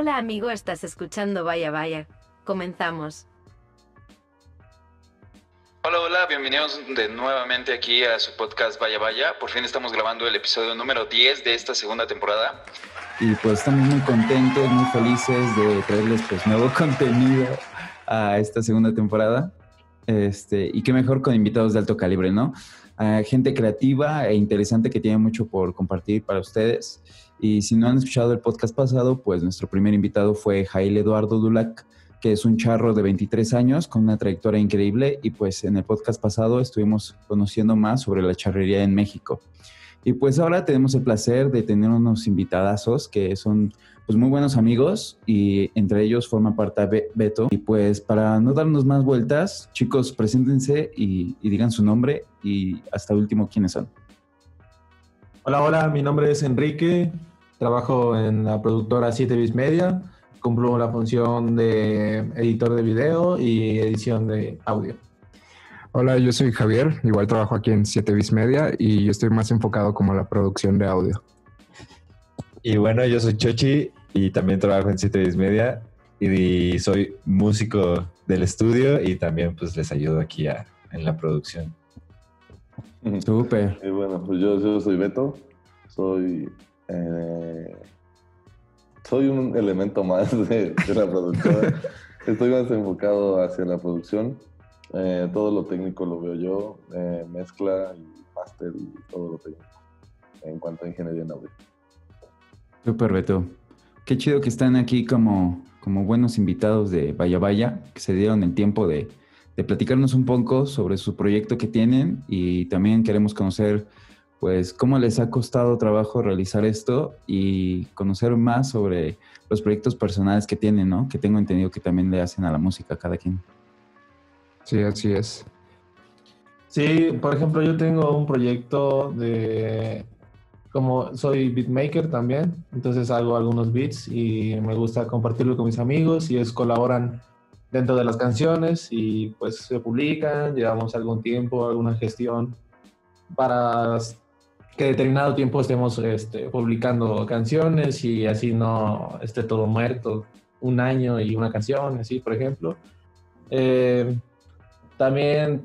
Hola amigo, estás escuchando Vaya Vaya. Comenzamos. Hola, hola, bienvenidos de nuevamente aquí a su podcast Vaya Vaya. Por fin estamos grabando el episodio número 10 de esta segunda temporada. Y pues estamos muy contentos, muy felices de traerles pues nuevo contenido a esta segunda temporada. Este, y qué mejor con invitados de alto calibre, ¿no? gente creativa e interesante que tiene mucho por compartir para ustedes. Y si no han escuchado el podcast pasado, pues nuestro primer invitado fue Jail Eduardo Dulac, que es un charro de 23 años con una trayectoria increíble. Y pues en el podcast pasado estuvimos conociendo más sobre la charrería en México. Y pues ahora tenemos el placer de tener unos invitadazos que son pues muy buenos amigos y entre ellos forma parte Beto. Y pues para no darnos más vueltas, chicos, preséntense y, digan su nombre y hasta último quiénes son. Hola, hola, mi nombre es Enrique, trabajo en la productora 7 Bis Media, cumplo la función de editor de video y edición de audio. Hola, yo soy Javier, igual trabajo aquí en 7 Bis Media y yo estoy más enfocado como la producción de audio. Y bueno, yo soy Chochi y también trabajo en Siete Media y soy músico del estudio y también pues les ayudo aquí en la producción. Súper. Y bueno, pues yo, soy Beto, soy eh, soy un elemento más de, la productora. Estoy más enfocado hacia la producción. Eh, todo lo técnico lo veo yo, eh, mezcla y máster y todo lo técnico en cuanto a ingeniería en audio. Súper, Beto. Qué chido que están aquí como, como buenos invitados de Vaya Vaya, que se dieron el tiempo de, platicarnos un poco sobre su proyecto que tienen y también queremos conocer pues cómo les ha costado trabajo realizar esto y conocer más sobre los proyectos personales que tienen, ¿no? Que tengo entendido que también le hacen a la música cada quien. Sí, así es. Sí, por ejemplo, yo tengo un proyecto de como soy beatmaker también, entonces hago algunos beats y me gusta compartirlo con mis amigos y ellos colaboran dentro de las canciones y pues se publican, llevamos algún tiempo, alguna gestión para que determinado tiempo estemos este, publicando canciones y así no esté todo muerto, un año y una canción, así por ejemplo. Eh, también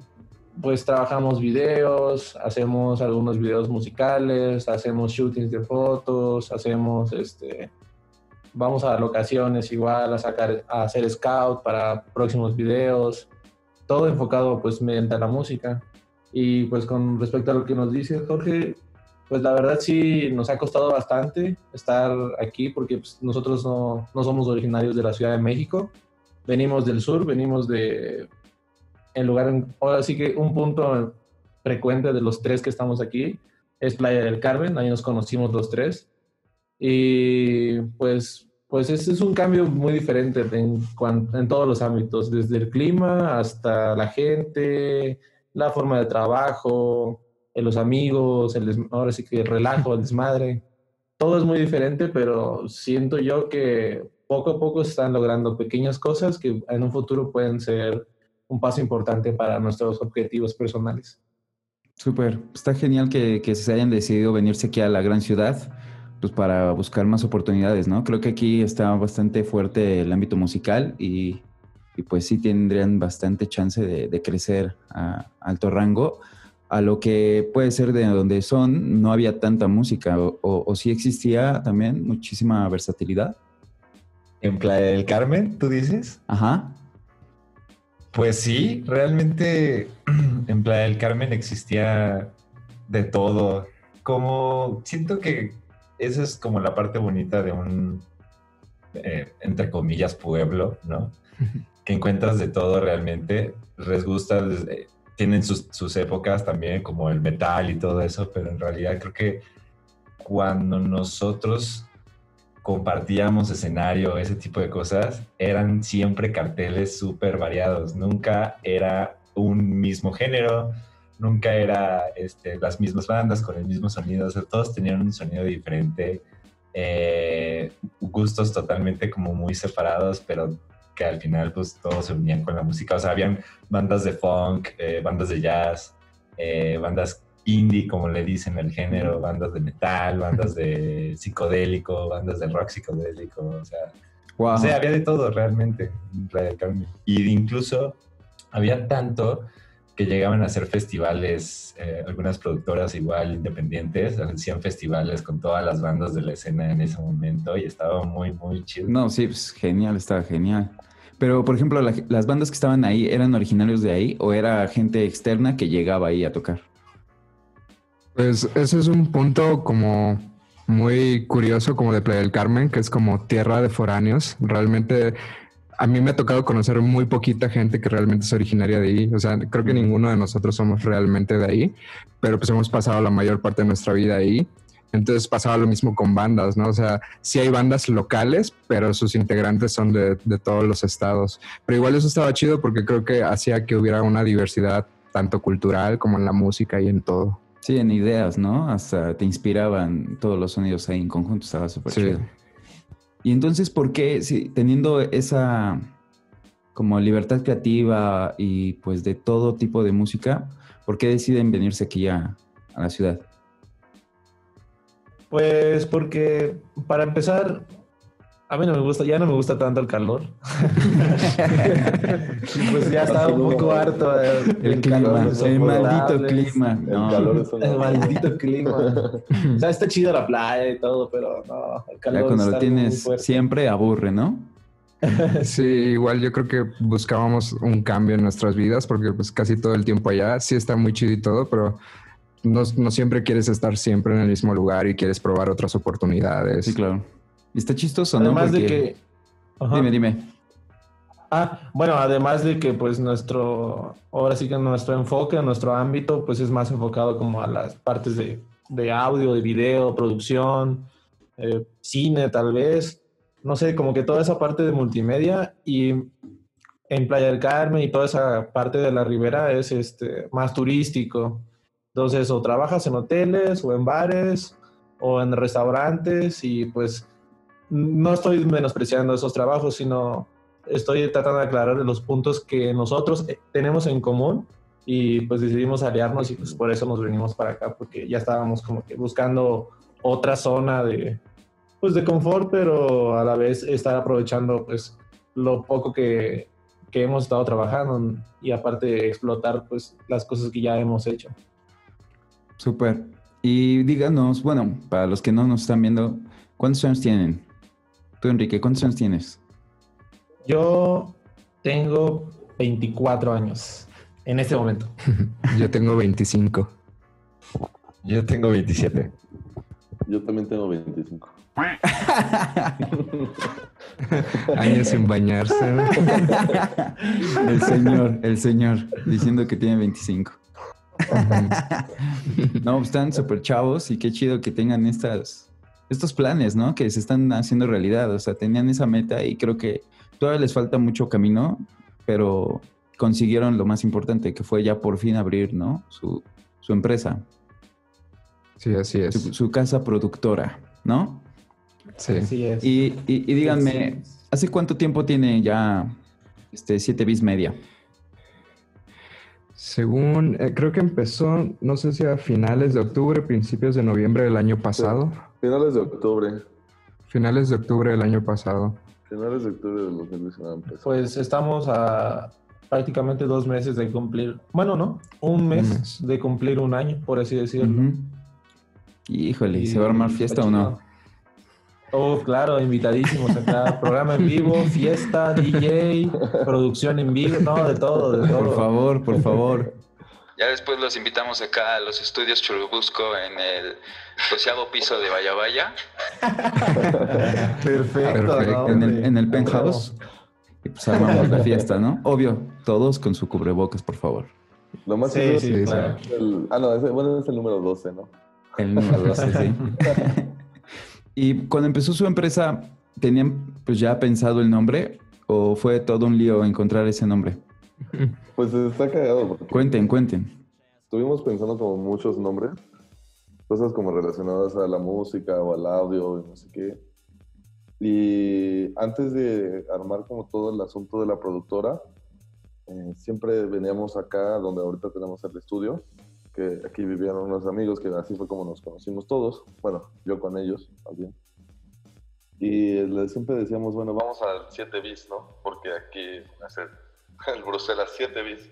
pues trabajamos videos, hacemos algunos videos musicales, hacemos shootings de fotos, hacemos este vamos a locaciones igual a sacar a hacer scout para próximos videos, todo enfocado pues mediante la música. Y pues con respecto a lo que nos dice Jorge, pues la verdad sí nos ha costado bastante estar aquí porque pues, nosotros no, no somos originarios de la Ciudad de México, venimos del sur, venimos de en lugar, ahora sí que un punto frecuente de los tres que estamos aquí es Playa del Carmen, ahí nos conocimos los tres. Y pues, pues es un cambio muy diferente en, en todos los ámbitos, desde el clima hasta la gente, la forma de trabajo, los amigos, el ahora sí que el relajo, el desmadre. Todo es muy diferente, pero siento yo que poco a poco están logrando pequeñas cosas que en un futuro pueden ser un paso importante para nuestros objetivos personales. Súper, está genial que, que, se hayan decidido venirse aquí a la gran ciudad, pues para buscar más oportunidades, ¿no? Creo que aquí está bastante fuerte el ámbito musical y, y pues sí tendrían bastante chance de, crecer a alto rango. A lo que puede ser de donde son, no había tanta música, o, o, o sí existía también muchísima versatilidad. ¿En Playa del Carmen, tú dices? Ajá. Pues sí, realmente en Playa del Carmen existía de todo. Como siento que esa es como la parte bonita de un, eh, entre comillas, pueblo, ¿no? que encuentras de todo realmente. Les gusta, eh, tienen sus, épocas también, como el metal y todo eso, pero en realidad creo que cuando nosotros compartíamos escenario, ese tipo de cosas, eran siempre carteles súper variados. Nunca era un mismo género, nunca era este, las mismas bandas con el mismo sonido. todos tenían un sonido diferente, eh, gustos totalmente como muy separados, pero que al final pues todos se unían con la música. O sea, habían bandas de funk, eh, bandas de jazz, eh, bandas indie, como le dicen el género, bandas de metal, bandas de psicodélico, bandas de rock psicodélico, o sea... Wow. O sea, había de todo realmente. Y incluso había tanto que llegaban a hacer festivales, eh, algunas productoras igual independientes, hacían festivales con todas las bandas de la escena en ese momento y estaba muy, muy chido. No, sí, pues genial, estaba genial. Pero, por ejemplo, la- las bandas que estaban ahí, ¿eran originarios de ahí o era gente externa que llegaba ahí a tocar? Pues ese es un punto como muy curioso como de Playa del Carmen, que es como tierra de foráneos. Realmente a mí me ha tocado conocer muy poquita gente que realmente es originaria de ahí. O sea, creo que ninguno de nosotros somos realmente de ahí, pero pues hemos pasado la mayor parte de nuestra vida ahí. Entonces pasaba lo mismo con bandas, ¿no? O sea, sí hay bandas locales, pero sus integrantes son de, de todos los estados. Pero igual eso estaba chido porque creo que hacía que hubiera una diversidad tanto cultural como en la música y en todo. Sí, en ideas, ¿no? Hasta te inspiraban todos los sonidos ahí en conjunto, estaba súper Sí. chido. Y entonces, ¿por qué, si, teniendo esa como libertad creativa y pues de todo tipo de música, ¿por qué deciden venirse aquí a, a la ciudad? Pues porque para empezar, a mí no me gusta, ya no me gusta tanto el calor. Pues ya estaba un poco harto del El clima, el maldito clima. El No. calor es una... El maldito clima. O sea, está chido la playa y todo, pero no, el calor Ya cuando está lo tienes siempre aburre, ¿no? Sí, igual yo creo que buscábamos un cambio en nuestras vidas porque pues casi todo el tiempo allá sí está muy chido y todo, pero no, no siempre quieres estar siempre en el mismo lugar y quieres probar otras oportunidades. Sí, claro. Está chistoso, ¿no? Además de que... Ajá. Dime, dime. Ah, bueno, además de que pues nuestro, ahora sí que nuestro enfoque, nuestro ámbito, pues es más enfocado como a las partes de, de audio, de video, producción, eh, cine tal vez, no sé, como que toda esa parte de multimedia y en Playa del Carmen y toda esa parte de la ribera es este, más turístico. Entonces, o trabajas en hoteles o en bares o en restaurantes y pues no estoy menospreciando esos trabajos, sino estoy tratando de aclarar los puntos que nosotros eh, tenemos en común y pues decidimos aliarnos y pues por eso nos venimos para acá porque ya estábamos como que buscando otra zona de pues de confort pero a la vez estar aprovechando pues lo poco que, que hemos estado trabajando y aparte explotar pues las cosas que ya hemos hecho. Súper. Y díganos, bueno, para los que no nos están viendo, ¿cuántos años tienen? Tú, Enrique, ¿cuántos años tienes? Yo tengo 24 años en este momento. Yo tengo 25. Yo tengo 27. Yo también tengo 25. Años sin bañarse. ¿no? el señor, el señor, diciendo que tiene 25. No, están súper chavos y qué chido que tengan estas, estos planes, ¿no? Que se están haciendo realidad. O sea, tenían esa meta y creo que todavía les falta mucho camino, pero consiguieron lo más importante, que fue ya por fin abrir, ¿no? Su, su empresa, Sí, así es. su, su casa productora, ¿no? Sí. Así es. Y, y- y díganme, ¿hace cuánto tiempo tiene ya este 7 bis media? Según, eh, creo que empezó, no sé si a finales de octubre, principios de noviembre del año pasado. Finales de octubre. Finales de octubre del año pasado. Finales de octubre del 2019 empezó. Pues estamos a prácticamente dos meses de cumplir, bueno, no, un mes, mes. de cumplir un año, por así decirlo. Ujú. Híjole, Y ¿se va a armar fiesta o no? Oh, claro, invitadísimos acá. Programa en vivo, fiesta, DJ, producción en vivo, no, de todo, de todo. Por favor, por favor. Ya después los invitamos acá a los estudios Churubusco en el doceavo piso de Vaya Vaya. Perfecto, Perfecto. ¿no, En el, en el penthouse. Y pues armamos la fiesta, ¿no? Obvio, todos con su cubrebocas, por favor. Lo más Sí, seguro sí, es sí. claro. el- ah, no, ese- bueno, es el número 12, ¿no? El número 12, sí. y cuando empezó su empresa, ¿tenían pues ya pensado el nombre o fue todo un lío encontrar ese nombre? Pues está cagado Cuenten, cuenten. estuvimos pensando como muchos nombres, cosas como relacionadas a la música o al audio y no sé qué. Y antes de armar como todo el asunto de la productora, eh, siempre veníamos acá donde ahorita tenemos el estudio, que aquí vivían unos amigos que así fue como nos conocimos todos, bueno, yo con ellos, bien. Y siempre decíamos, bueno, vamos al 7 bis, ¿no? Porque aquí es el, el Bruselas 7 bis.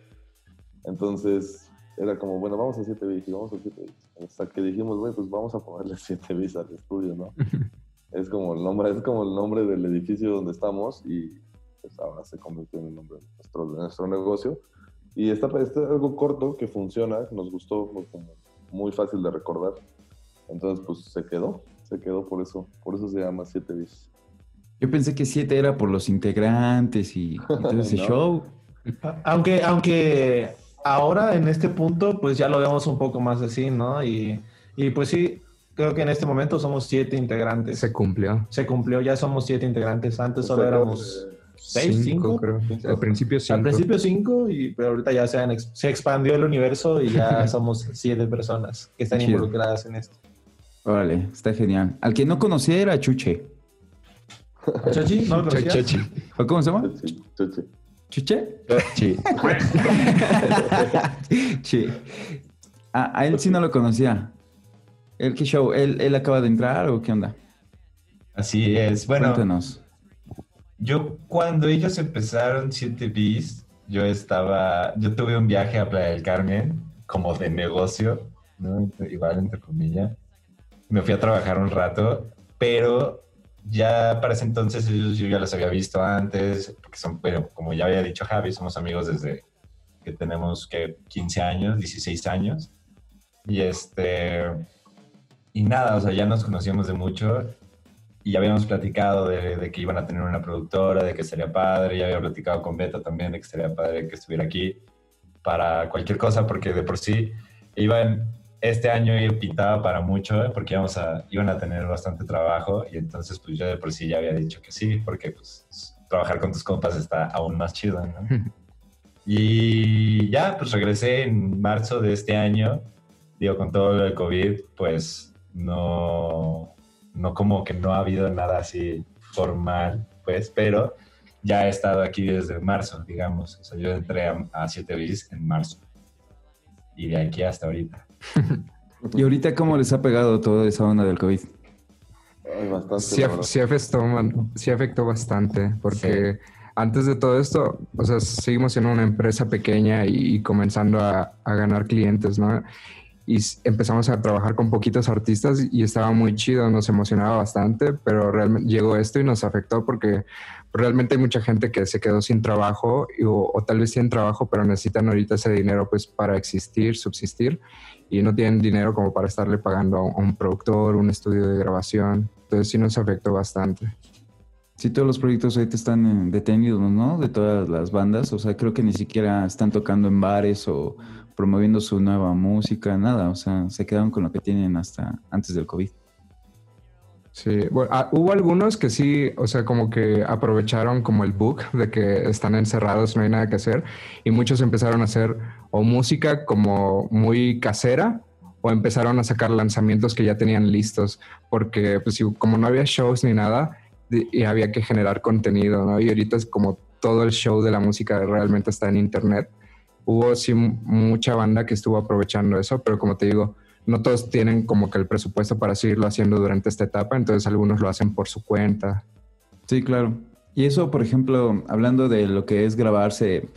Entonces era como, bueno, vamos al 7 bis y vamos al 7 bis. Hasta que dijimos, güey, pues vamos a ponerle 7 bis al estudio, ¿no? es como el nombre, es como el nombre del edificio donde estamos y pues ahora se convirtió en el nombre de nuestro, de nuestro negocio. Y está, está algo corto que funciona, que nos gustó, fue como muy fácil de recordar. Entonces, pues se quedó, se quedó por eso, por eso se llama 7 bis. Yo pensé que 7 era por los integrantes y, y todo ese No. show. Aunque, aunque ahora en este punto, pues ya lo vemos un poco más así, ¿no? Y, y pues sí, creo que en este momento somos siete integrantes. Se cumplió. Se cumplió, ya somos siete integrantes. Antes solo éramos seis, cinco. creo. Al principio cinco. Al principio cinco, y, pero ahorita ya se, han ex- se expandió el universo y ya somos siete personas que están Chido. involucradas en esto. Órale, está genial. Al que no conocía era Chuche. ¿Chachi? ¿No lo conocías? Chechi. ¿O ¿Cómo se llama? Chuchi. ¿Chuche? Sí. sí. A, a él sí no lo conocía. ¿El qué show? ¿Él, él acaba de entrar o qué onda? Así es. Bueno, Cuéntanos. yo cuando ellos empezaron 7 bis, yo estaba, yo tuve un viaje a Playa del Carmen como de negocio, ¿no? Igual entre comillas. Me fui a trabajar un rato, pero ya para ese entonces ellos yo ya los había visto antes, porque son, bueno, como ya había dicho Javi, somos amigos desde que tenemos que 15 años, 16 años. Y este y nada, o sea, ya nos conocíamos de mucho y habíamos platicado de, de que iban a tener una productora, de que sería padre, ya había platicado con Beto también de que sería padre que estuviera aquí para cualquier cosa, porque de por sí iban, este año pintaba para mucho, ¿eh? porque íbamos a, iban a tener bastante trabajo y entonces pues yo de por sí ya había dicho que sí, porque pues trabajar con tus compas está aún más chido, ¿no? Y ya, pues regresé en marzo de este año. Digo, con todo lo del COVID, pues no, no como que no ha habido nada así formal, pues, pero ya he estado aquí desde marzo, digamos. O sea, yo entré a, a 7 bis en marzo. Y de aquí hasta ahorita. ¿Y ahorita cómo les ha pegado toda esa onda del COVID? Ay, bastante. Sí, sí afectó, man- sí afectó bastante, porque antes de todo esto, o sea, seguimos en una empresa pequeña y, y comenzando a, a ganar clientes, ¿no? Y empezamos a trabajar con poquitos artistas y estaba muy chido, nos emocionaba bastante, pero realmente llegó esto y nos afectó porque realmente hay mucha gente que se quedó sin trabajo y- o, o tal vez tienen trabajo, pero necesitan ahorita ese dinero pues para existir, subsistir y no tienen dinero como para estarle pagando a un- productor, un estudio de grabación. Entonces sí nos afectó bastante. Sí, todos los proyectos ahorita están eh, detenidos, ¿no? De todas las bandas. O sea, creo que ni siquiera están tocando en bares o promoviendo su nueva música, nada. O sea, se quedaron con lo que tienen hasta antes del COVID. Sí, ah, hubo algunos que sí, o sea, como que aprovecharon como el book de que están encerrados, no hay nada que hacer, y muchos empezaron a hacer o música como muy casera o empezaron a sacar lanzamientos que ya tenían listos, porque pues como no había shows ni nada, y había que generar contenido, ¿no? Y ahorita es como todo el show de la música realmente está en internet. Hubo sí mucha banda que estuvo aprovechando eso, pero como te digo, no todos tienen como que el presupuesto para seguirlo haciendo durante esta etapa, entonces algunos lo hacen por su cuenta. Sí, claro. Y eso, por ejemplo, hablando de lo que es grabarse,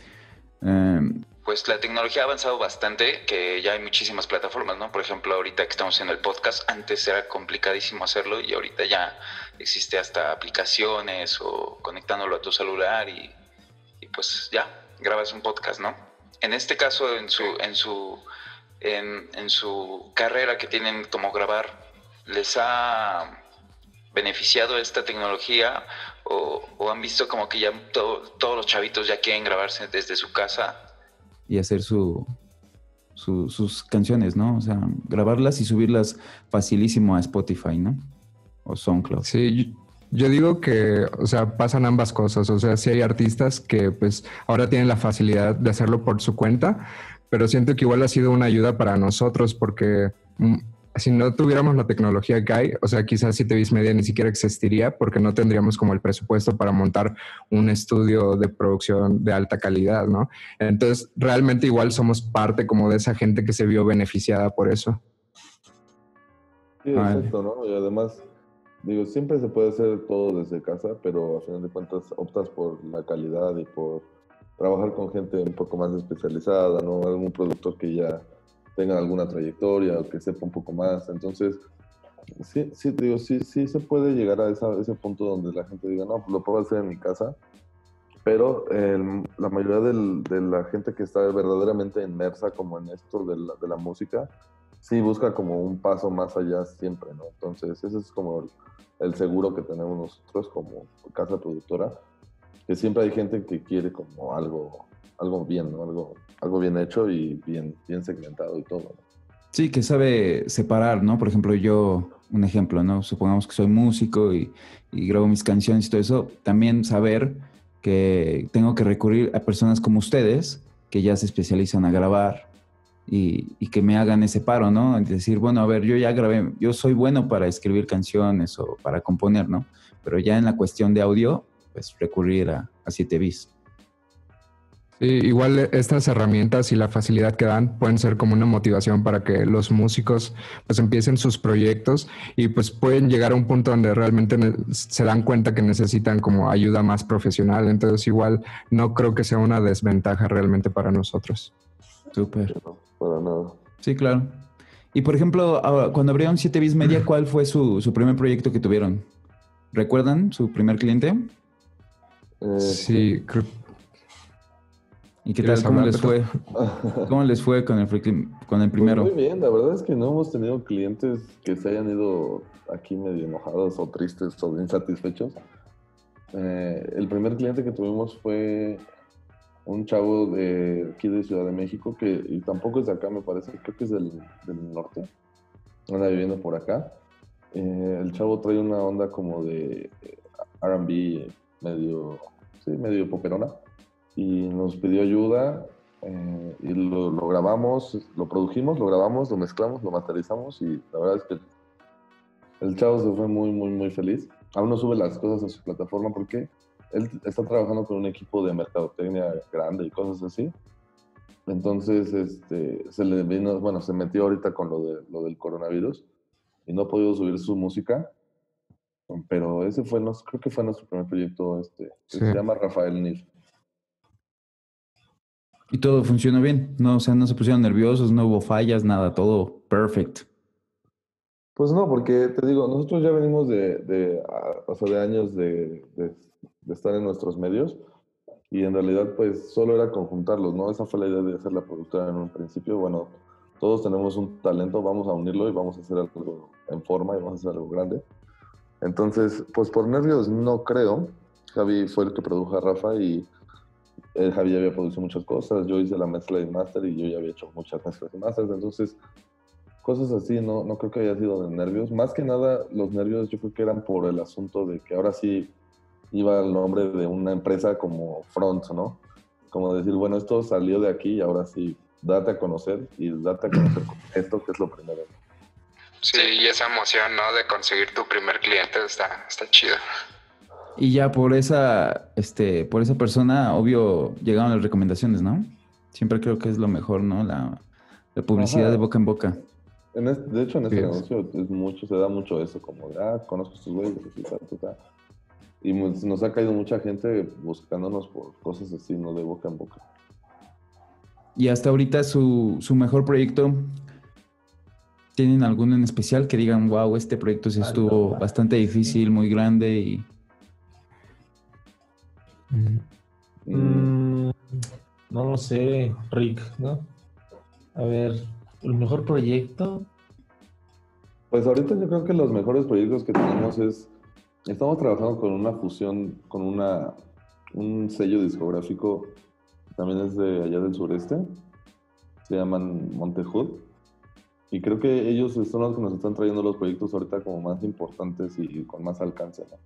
eh, Pues la tecnología ha avanzado bastante, que ya hay muchísimas plataformas, ¿no? Por ejemplo, ahorita que estamos haciendo el podcast, antes era complicadísimo hacerlo y ahorita ya existe hasta aplicaciones o conectándolo a tu celular y, y pues ya, grabas un podcast, ¿no? En este caso, en su, en su, en, en su carrera que tienen como grabar, ¿les ha beneficiado esta tecnología o, o han visto como que ya to- todos los chavitos ya quieren grabarse desde su casa y hacer su, su- sus canciones, ¿no? O sea, grabarlas y subirlas facilísimo a Spotify, ¿no? O SoundCloud. Sí, yo, yo digo que, o sea, pasan ambas cosas. O sea, sí hay artistas que pues ahora tienen la facilidad de hacerlo por su cuenta, pero siento que igual ha sido una ayuda para nosotros porque mm, si no tuviéramos la tecnología que hay, o sea, quizás 7 bis media ni siquiera existiría porque no tendríamos como el presupuesto para montar un estudio de producción de alta calidad, ¿no? Entonces, realmente igual somos parte como de esa gente que se vio beneficiada por eso. Sí, Vale. exacto, ¿no? Y además, digo, siempre se puede hacer todo desde casa, pero a final de cuentas optas por la calidad y por trabajar con gente un poco más especializada, ¿no? Algún productor que ya tenga alguna trayectoria o que sepa un poco más. Entonces, sí, sí, digo, sí, sí se puede llegar a esa, ese punto donde la gente diga, no, pues lo puedo hacer en mi casa, pero la mayoría del, de la gente que está verdaderamente inmersa como en esto de la, de la música, sí busca como un paso más allá siempre, ¿no? Entonces, ese es como el, el seguro que tenemos nosotros como casa productora, que siempre hay gente que quiere como algo, algo bien, ¿no? Algo, algo bien hecho y bien, bien segmentado y todo. Sí, que sabe separar, ¿no? Por ejemplo, yo, un ejemplo, ¿no? Supongamos que soy músico y, y grabo mis canciones y todo eso, también saber que tengo que recurrir a personas como ustedes, que ya se especializan a grabar y, y, que me hagan ese paro, ¿no? Decir, bueno, a ver, yo ya grabé, yo soy bueno para escribir canciones o para componer, ¿no? Pero ya en la cuestión de audio, pues recurrir a, a 7 bis. Sí, igual estas herramientas y la facilidad que dan pueden ser como una motivación para que los músicos pues empiecen sus proyectos y pues pueden llegar a un punto donde realmente se dan cuenta que necesitan como ayuda más profesional. Entonces igual no creo que sea una desventaja realmente para nosotros. Súper. No, para nada. Sí, claro. Y por ejemplo, ahora, cuando abrieron 7 bis media, ¿cuál fue su, su primer proyecto que tuvieron? ¿Recuerdan su primer cliente? Eh, Sí, creo ¿Y qué ¿Quieres tal? ¿Cómo les fue? ¿Cómo les fue con el, con el primero? Pues muy bien, la verdad es que no hemos tenido clientes que se hayan ido aquí medio enojados o tristes o insatisfechos. Eh, el primer cliente que tuvimos fue un chavo de aquí de Ciudad de México, que y tampoco es de acá, me parece, creo que es del, del norte. Anda viviendo por acá. Eh, el chavo trae una onda como de RB medio, medio poperona y nos pidió ayuda eh, y lo, lo, grabamos, lo produjimos, lo grabamos, lo mezclamos, lo masterizamos y la verdad es que el chavo se fue muy, muy, muy feliz. Aún no sube las cosas a su plataforma porque él está trabajando con un equipo de mercadotecnia grande y cosas así. Entonces, este, se le vino, bueno, se metió ahorita con lo, de, lo del coronavirus y no ha podido subir su música. Pero ese fue, nos, creo que fue nuestro primer proyecto, este, que Sí. se llama Rafael Nir. Y todo funcionó bien. No, o sea, no se pusieron nerviosos, no hubo fallas, nada, todo perfect. Pues no, porque te digo, nosotros ya venimos de, de, o sea, de años de, de- de estar en nuestros medios y en realidad pues solo era conjuntarlos, ¿no? Esa fue la idea de hacer la productora en un principio. Bueno, todos tenemos un talento, vamos a unirlo y vamos a hacer algo en forma y vamos a hacer algo grande. Entonces, pues por nervios no creo. Javi fue el que produjo a Rafa y eh, Javi ya había producido muchas cosas, yo hice la mezcla y master y yo ya había hecho muchas mezclas y masters, entonces cosas así, no, no creo que haya sido de nervios. Más que nada, los nervios yo creo que eran por el asunto de que ahora sí iba el nombre de una empresa como Front, ¿no? Como decir, bueno, esto salió de aquí y ahora sí, date a conocer y date a conocer con esto, que es lo primero. Sí, y esa emoción, ¿no? De conseguir tu primer cliente está, está chido. Y ya por esa, este, por esa persona, obvio, llegaron las recomendaciones, ¿no? Siempre creo que es lo mejor, ¿no? La, la publicidad Ajá. de boca en boca. En este- de hecho, en este negocio es mucho, se da mucho eso, como de, ah, conozco a estos güeyes, así, ta, ta, ta. Y nos ha caído mucha gente buscándonos por cosas así, ¿no? De boca en boca. Y hasta ahorita su, su mejor proyecto, ¿tienen alguno en especial que digan, wow, este proyecto sí estuvo bastante difícil, muy grande y... Mm, no lo sé, Rick, ¿no? A ver, el mejor proyecto. Pues ahorita yo creo que los mejores proyectos que tenemos es, estamos trabajando con una fusión, con una, un sello discográfico, también es de allá del sureste, se llaman Montejud, y creo que ellos son los que nos están trayendo los proyectos ahorita como más importantes y con más alcance, ¿no?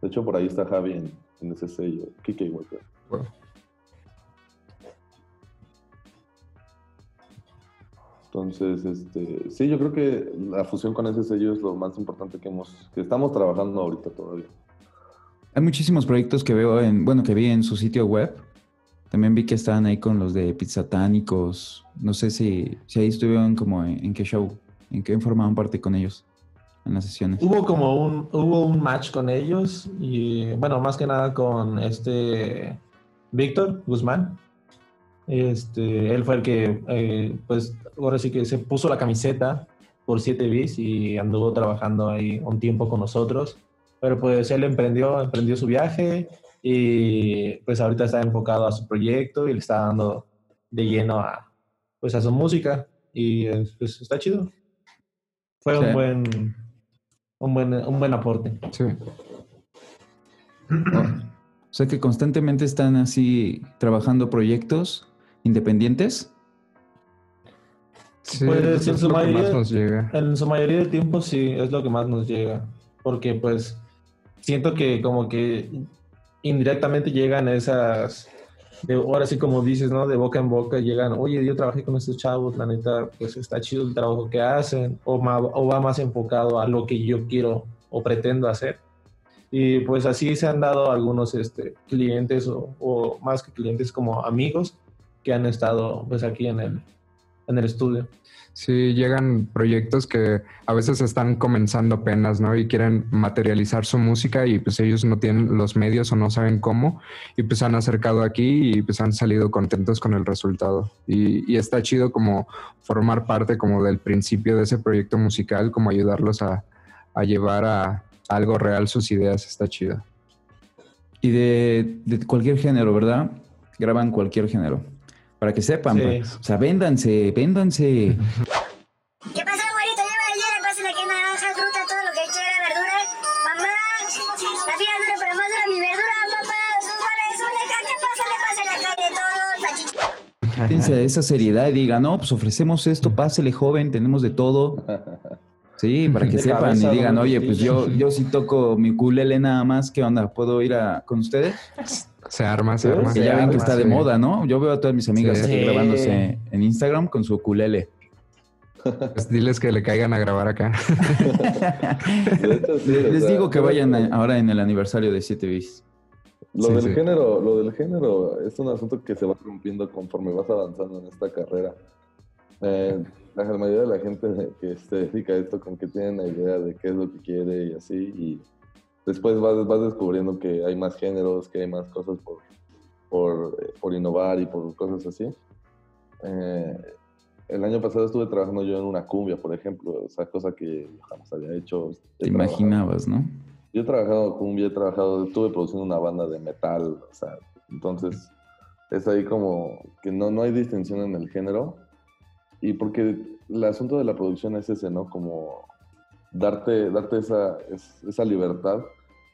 De hecho, por ahí está Javi en, en ese sello, Kike igual creo. Bueno. Entonces, este, sí, yo creo que la fusión con ese sello es lo más importante que hemos, que estamos trabajando ahorita todavía. Hay muchísimos proyectos que veo en, bueno, que vi en su sitio web. También vi que estaban ahí con los de Pizzatánicos. No sé si, si ahí estuvieron como en, en qué show, en qué formaban parte con ellos. en las sesiones? Hubo como un, hubo un match con ellos y bueno, más que nada con este Víctor Guzmán. Este, él fue el que, eh, pues, ahora sí que se puso la camiseta por 7 bis y anduvo trabajando ahí un tiempo con nosotros. Pero pues él emprendió, emprendió su viaje y pues ahorita está enfocado a su proyecto y le está dando de lleno a, pues, a su música y pues está chido. Fue Sí. un buen, un buen, un buen aporte. Sí. O sea que constantemente están así trabajando proyectos independientes. Sí, Pues, en es su lo que más mayoría- nos llega. En su mayoría del tiempo sí, es lo que más nos llega. Porque pues siento que como que indirectamente llegan esas, de, ahora sí como dices, ¿no? De boca en boca llegan, oye, yo trabajé con estos chavos, la neta, pues está chido el trabajo que hacen, o, va más enfocado a lo que yo quiero o pretendo hacer. Y pues así se han dado algunos este, clientes o, o más que clientes como amigos que han estado pues aquí en el, en el estudio. Sí, llegan proyectos que a veces están comenzando apenas, ¿no? Y quieren materializar su música y pues ellos no tienen los medios o no saben cómo y pues han acercado aquí y pues han salido contentos con el resultado. Y, y está chido como formar parte como del principio de ese proyecto musical, como ayudarlos a, a llevar a algo real sus ideas, está chido. Y de, de cualquier género, ¿verdad? Graban cualquier género. Para que sepan, Sí. pues. o sea, véndanse, véndanse. ¿Qué pasa, güerito? Lleva la hiela, pásale aquí naranja, fruta, todo lo que quiera, verdura. Mamá, la fila dura, pero más dura mi verdura, mamá. Súbale, súbale, acá, ¿qué pasa? Le pásale acá de todo, salchicha. Fíjense esa seriedad y digan, no, pues ofrecemos esto, pásele joven, tenemos de todo. Sí, para que De sepan y digan, oye, pues yo, costilla". yo sí toco mi culele nada más, ¿qué onda? ¿Puedo ir a, con ustedes? Se arma, se Sí, arma. Que ya ven que está de sí. moda, ¿no? Yo veo a todas mis amigas Sí. aquí Sí. grabándose en Instagram con su ukulele. Pues diles que le caigan a grabar acá. Hecho, sí, Les sea, digo que vayan a- ahora en el aniversario de 7 bis. Lo Sí, del sí. género, lo del género es un asunto que se va rompiendo conforme vas avanzando en esta carrera. Eh, la mayoría de la gente que se dedica a esto con que tienen la idea de qué es lo que quiere y así, y después vas, vas descubriendo que hay más géneros, que hay más cosas por, por, eh, por innovar y por cosas así. Eh, el año pasado estuve trabajando yo en una cumbia, por ejemplo, esa cosa que jamás había hecho. Te trabajado- imaginabas, ¿no? yo he trabajado cumbia, he trabajado, estuve produciendo una banda de metal, o sea, entonces es ahí como que no, no hay distinción en el género y porque el asunto de la producción es ese, ¿no? Como darte, darte esa, es- esa libertad,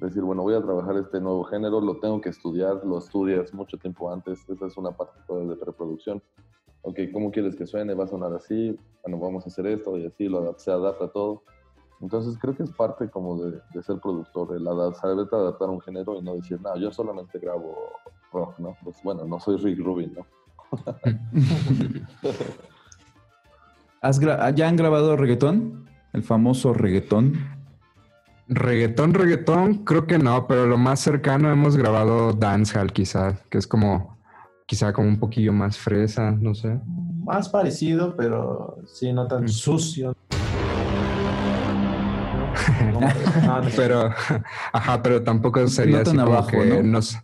decir, bueno, voy a trabajar este nuevo género, lo tengo que estudiar, lo estudias mucho tiempo antes, esa es una parte de preproducción. Ok, ¿cómo quieres que suene? ¿Va a sonar así? Bueno, vamos a hacer esto y así, lo se adapta todo. Entonces creo que es parte como de, de ser productor, el saberte adaptar a un género y no decir, no, yo solamente grabo rock, ¿no? Pues bueno, no soy Rick Rubin, ¿no? ¿Has ¿Ya han grabado reggaetón? El famoso reggaetón. Reggaetón, reggaetón, creo que no, pero lo más cercano hemos grabado dancehall quizá, que es como, quizá como un poquillo más fresa, no sé. Más parecido, pero sí, no tan sucio. No, no, Pero, ajá, pero tampoco sería No tan así como abajo, que ¿no? nos,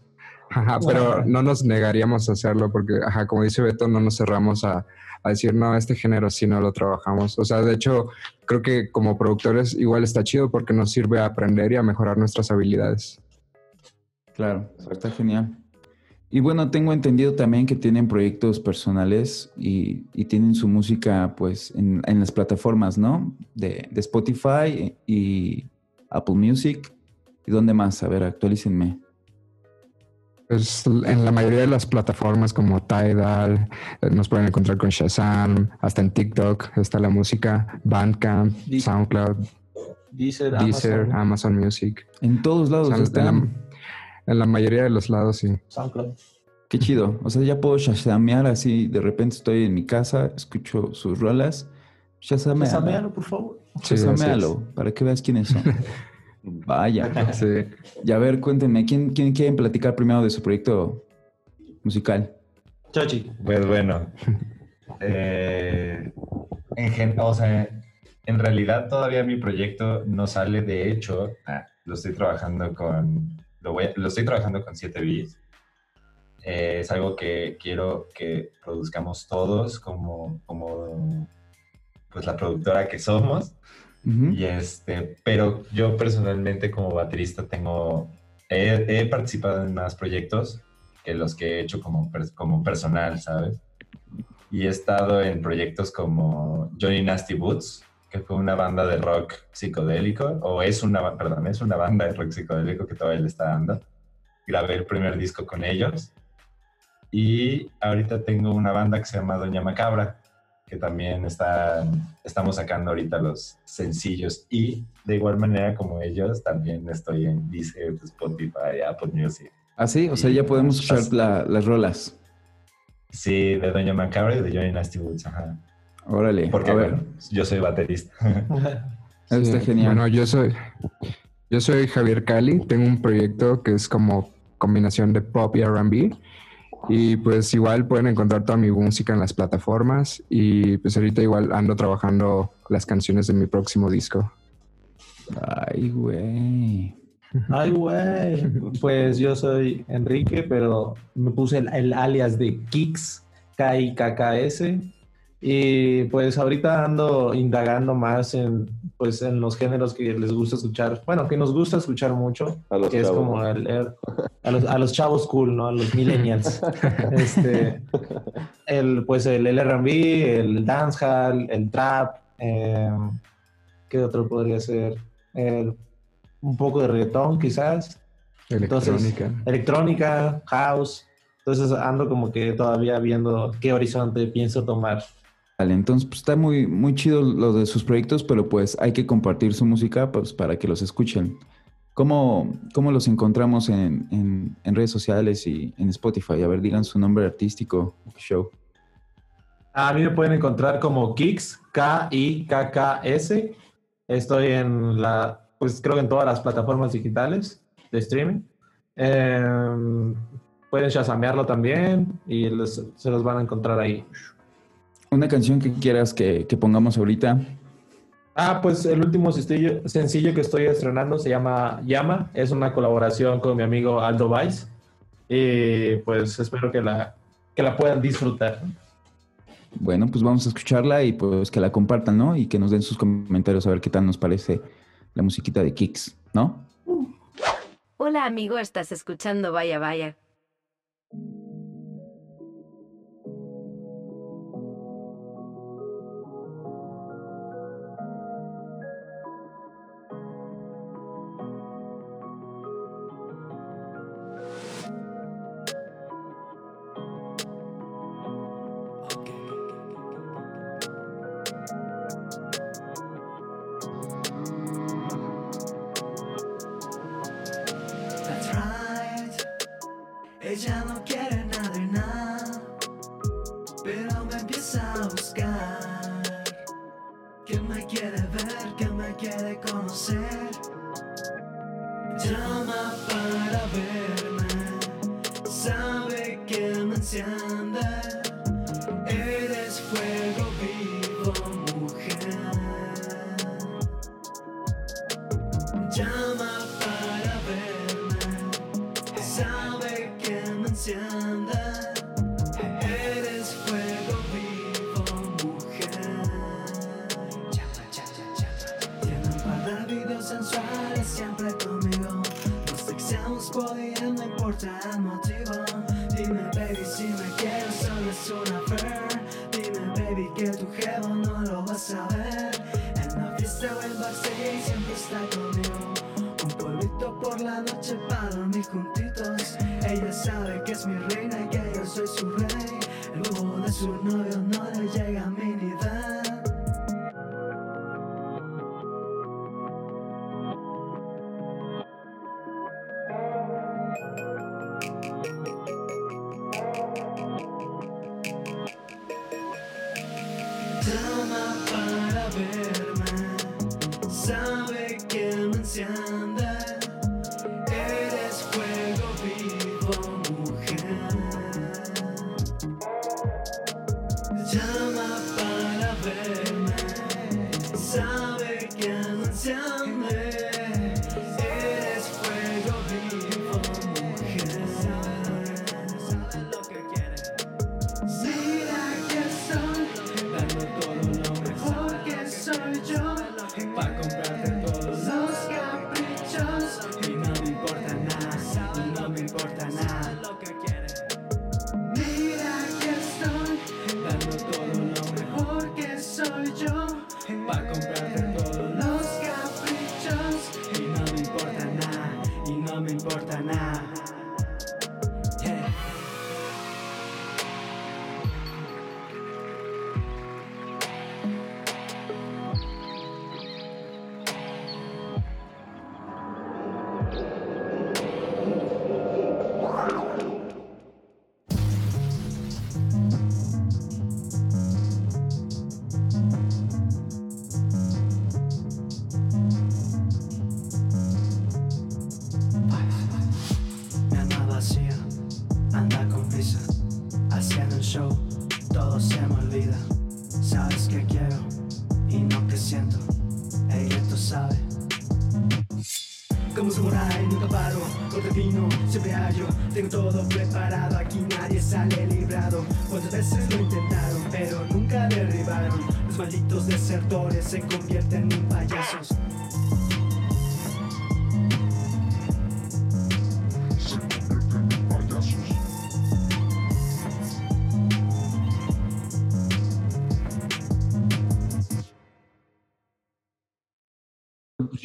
ajá, pero no nos negaríamos a hacerlo porque, ajá, como dice Beto, no nos cerramos a, a decir, no, este género sí no lo trabajamos. O sea, de hecho, creo que como productores igual está chido porque nos sirve a aprender y a mejorar nuestras habilidades. Claro, está genial. Y bueno, tengo entendido también que tienen proyectos personales y, tienen su música pues en, en las plataformas, ¿no? De, de Spotify y Apple Music. ¿Y dónde más? A ver, actualícenme. Pues en la mayoría de las plataformas como Tidal, eh, nos pueden encontrar con Shazam, hasta en TikTok está la música, Bandcamp, SoundCloud, Deezer, Deezer, Amazon, Amazon Music. En todos lados O sea, en, están. la, en la mayoría de los lados, sí. SoundCloud. Qué chido. O sea, ya puedo shazamear así. De repente estoy en mi casa, escucho sus rolas. Shazamealo. Shazamealo, por favor. Sí, Shazamealo, para que veas quiénes son. Vaya. Sí. Y a ver, cuéntenme, ¿quién, ¿quién quieren platicar primero de su proyecto musical? Chochi. Pues bueno, eh, en, gen- o sea, en realidad todavía mi proyecto no sale, de hecho, ah, lo estoy trabajando con, lo, voy lo estoy trabajando con 7 bits. Eh, es algo que quiero que produzcamos todos como, como pues la productora que somos. Ujú. Y este, pero yo personalmente como baterista tengo, he, he participado en más proyectos que los que he hecho como, como personal, ¿sabes? Y he estado en proyectos como Johnny Nasty Boots, que fue una banda de rock psicodélico, o es una, perdón, es una banda de rock psicodélico que todavía le está dando. Grabé el primer disco con ellos. Y ahorita tengo una banda que se llama Doña Macabra, que también está, estamos sacando ahorita los sencillos. Y de igual manera como ellos, también estoy en Deezer, Spotify, Apple Music. Ah, sí, o sea, ya podemos escuchar la- las rolas. Sí, de Doña Macabra y de Johnny Nasty Boots, ajá. Órale, Porque a ver. bueno, yo soy baterista. Eso está Sí, genial. Bueno, yo soy, yo soy Javier Cali, tengo un proyecto que es como combinación de pop y RB. Y pues igual pueden encontrar toda mi música en las plataformas. Y pues ahorita igual ando trabajando las canciones de mi próximo disco. Ay, güey. Ay, güey. Pues yo soy Enrique, pero me puse el, el alias de Kix, K-I-K-K-S. Y pues ahorita ando indagando más en, pues, en los géneros que les gusta escuchar. Bueno, que nos gusta escuchar mucho. A los que es como el, el- a, los, a los chavos cool, ¿no? A los millennials. este, el, pues el, el R&B, el dancehall, el trap. eh, ¿Qué otro podría ser? El- un poco de reggaetón, quizás. Entonces, Electrónica. electrónica, house. Entonces ando como que todavía viendo qué horizonte pienso tomar. Entonces pues, está muy, muy chido lo de sus proyectos, pero pues hay que compartir su música pues, para que los escuchen. ¿Cómo, cómo los encontramos en, en- redes sociales y en Spotify? A ver, digan su nombre artístico, show. A mí me pueden encontrar como Kix, K-I-K-K-S. Estoy en la, pues creo que en todas las plataformas digitales de streaming. Em, pueden chasamearlo también y se los van a encontrar ahí. Una canción que quieras que, que pongamos ahorita. Ah, pues el último sencillo, sencillo que estoy estrenando se llama Llama. Es una colaboración con mi amigo Aldo Vice. Y pues espero que la, que la puedan disfrutar. Bueno, pues vamos a escucharla y pues que la compartan, ¿no? Y que nos den sus comentarios a ver qué tal nos parece la musiquita de Kicks, ¿no? Hola amigo, estás escuchando Vaya Vaya.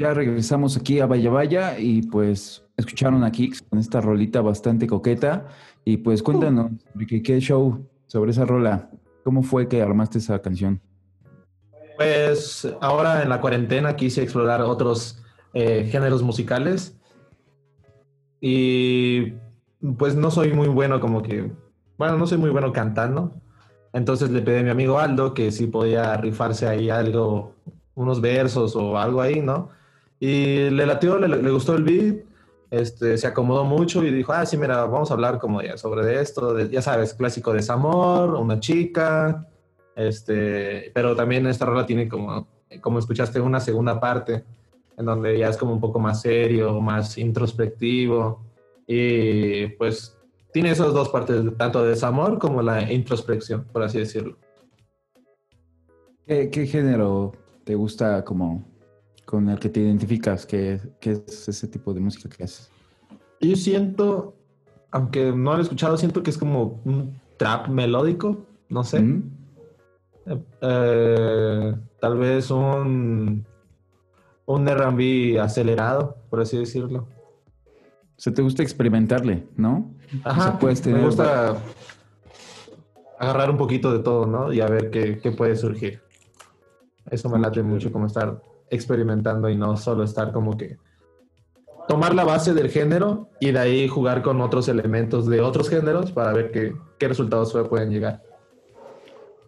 Ya regresamos aquí a Vaya Vaya y pues escucharon a Kix con esta rolita bastante coqueta. Y pues cuéntanos, Ricky, ¿qué show sobre esa rola? ¿Cómo fue que armaste esa canción? Pues ahora en la cuarentena quise explorar otros eh, géneros musicales y pues no soy muy bueno como que, bueno, no soy muy bueno cantando. Entonces le pedí a mi amigo Aldo que si podía rifarse ahí algo, unos versos o algo ahí, ¿no? Y le latió, le, gustó el beat, este, se acomodó mucho y dijo, ah, sí, mira, vamos a hablar como ya sobre esto, ya sabes, clásico desamor, una chica, este, pero también esta rola tiene como, como escuchaste, una segunda parte, en donde ya es como un poco más serio, más introspectivo, y pues tiene esas dos partes, tanto de desamor como la introspección, por así decirlo. ¿Qué, qué género te gusta como con el que te identificas? ¿Qué, qué es ese tipo de música que haces? Yo siento, aunque no lo he escuchado, siento que es como un trap melódico, no sé. ¿Mm? Eh, tal vez un, un R&B acelerado, por así decirlo. O sea, te gusta experimentarle, ¿no? Ajá, O sea, puedes me gusta agarrar un poquito de todo, ¿no? Y a ver qué, qué puede surgir. Eso me late mucho, como estar experimentando y no solo estar como que tomar la base del género y de ahí jugar con otros elementos de otros géneros para ver qué, qué resultados pueden llegar.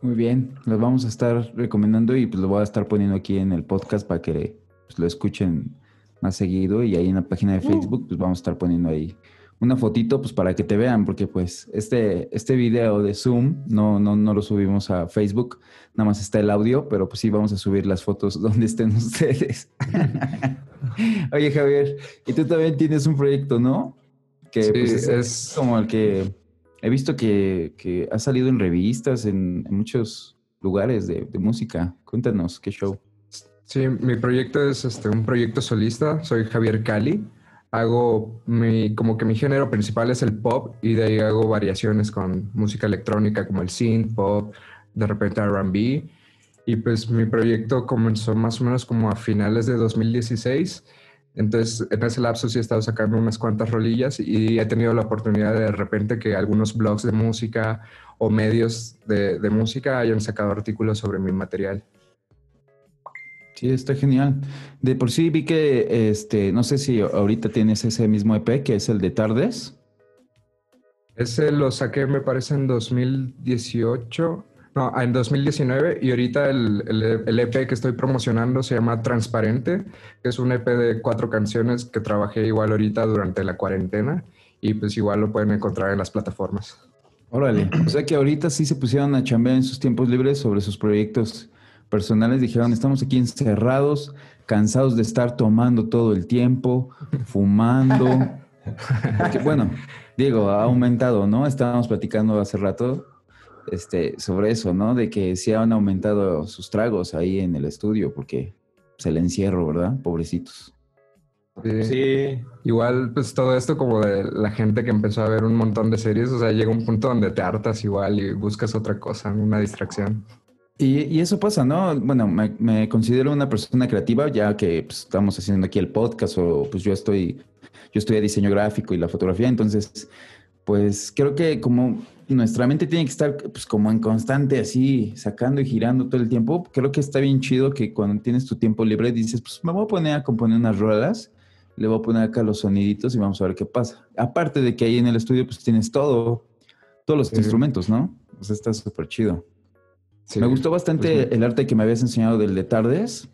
Muy bien, los vamos a estar recomendando y pues lo voy a estar poniendo aquí en el podcast para que pues, lo escuchen más seguido y ahí en la página de Facebook pues vamos a estar poniendo ahí una fotito pues para que te vean porque pues este, este video de Zoom no, no, no lo subimos a Facebook, nada más está el audio, pero pues sí vamos a subir las fotos donde estén ustedes. Oye Javier, y tú también tienes un proyecto, ¿no? Que Sí, pues, es, es- como el que he visto que, que ha salido en revistas, en, en muchos lugares de, de música. Cuéntanos, ¿qué show? Sí, mi proyecto es este, un proyecto solista. Soy Javier Cali. Hago mi, como que mi género principal es el pop y de ahí hago variaciones con música electrónica como el synth, pop, de repente R&B. Y pues mi proyecto comenzó más o menos como a finales de 2016. Entonces en ese lapso sí he estado sacando unas cuantas rolillas y he tenido la oportunidad de, de repente que algunos blogs de música o medios de, de música hayan sacado artículos sobre mi material. Sí, está genial. De por sí vi que, este, no sé si ahorita tienes ese mismo EP, que es el de Tardes. Ese lo saqué, me parece, en 2018. No, en 2019. Y ahorita el, el- el EP que estoy promocionando se llama Transparente, que es un EP de cuatro canciones que trabajé igual ahorita durante la cuarentena. Y pues igual lo pueden encontrar en las plataformas. Órale. O sea que ahorita sí se pusieron a chambear en sus tiempos libres sobre sus proyectos personales dijeron, estamos aquí encerrados, cansados de estar tomando todo el tiempo, fumando. Porque, bueno, digo, ha aumentado, ¿no? Estábamos platicando hace rato este, sobre eso, ¿no? De que sí han aumentado sus tragos ahí en el estudio, porque se le encierro, ¿verdad? Pobrecitos. Sí. Sí. Igual, pues todo esto como de la gente que empezó a ver un montón de series, o sea, llega un punto donde te hartas igual y buscas otra cosa, una distracción. Y, y eso pasa, ¿no? Bueno, me, me considero una persona creativa, ya que pues, estamos haciendo aquí el podcast, o pues yo estoy, yo estudié diseño gráfico y la fotografía, entonces, pues creo que como nuestra mente tiene que estar pues como en constante así, sacando y girando todo el tiempo, creo que está bien chido que cuando tienes tu tiempo libre dices, pues me voy a poner a componer unas ruedas, le voy a poner acá los soniditos y vamos a ver qué pasa. Aparte de que ahí en el estudio pues tienes todo, todos los Sí. instrumentos, ¿no? O sea, está súper chido. Sí. Me gustó bastante Pues, el arte que me habías enseñado del de Tardes,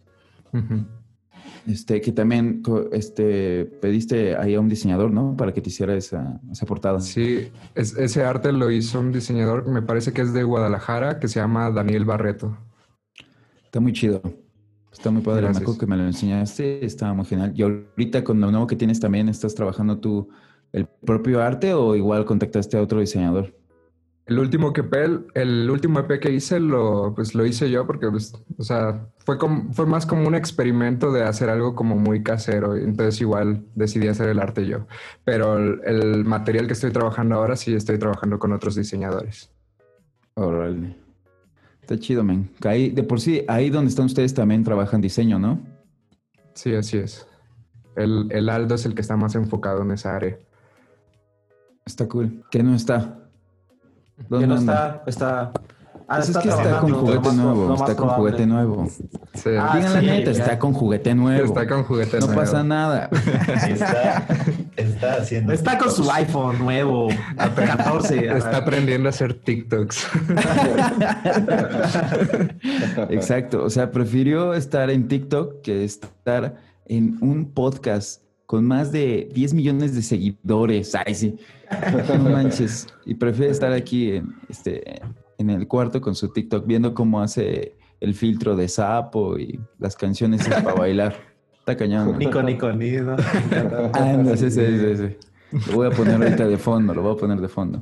este, que también este, pediste ahí a un diseñador, ¿no? Para que te hiciera esa, esa portada. Sí, es- ese arte lo hizo un diseñador, me parece que es de Guadalajara, que se llama Daniel Barreto. Está muy chido. Está muy padre. Acuerdo que me lo enseñaste, estaba muy genial. Y ahorita con lo nuevo que tienes también, ¿estás trabajando tú el propio arte o igual contactaste a otro diseñador? El último que el último EP que hice lo, pues lo hice yo porque, pues, o sea, fue como, fue más como un experimento de hacer algo como muy casero. Entonces igual decidí hacer el arte yo. Pero el, el material que estoy trabajando ahora sí estoy trabajando con otros diseñadores. Órale. Está chido, men. Ahí- de por sí, ahí donde están ustedes también trabajan diseño, ¿no? Sí, así es. El, el Aldo es el que está más enfocado en esa área. Está cool. ¿Qué no está? Que ¿Dónde no anda? está, está. Ah, Pues es que está con juguete más- nuevo, está con probable. juguete nuevo. Sí. Ah, Digan la sí, neta, ya. está con juguete nuevo. Está con juguete no nuevo. pasa nada. Está, está haciendo. Está con su iPhone nuevo, 14. Está aprendiendo a hacer TikToks. Exacto. O sea, prefirió estar en TikTok que estar en un podcast con más de 10 millones de seguidores. Ay, sí. No manches. Y prefiere estar aquí en, este, en el cuarto con su TikTok viendo cómo hace el filtro de sapo y las canciones para bailar. Está cañón. ¿no? Nico, Nico, Nico. Ah, no, sí, sí, sí, sí. Lo voy a poner ahorita de fondo, lo voy a poner de fondo.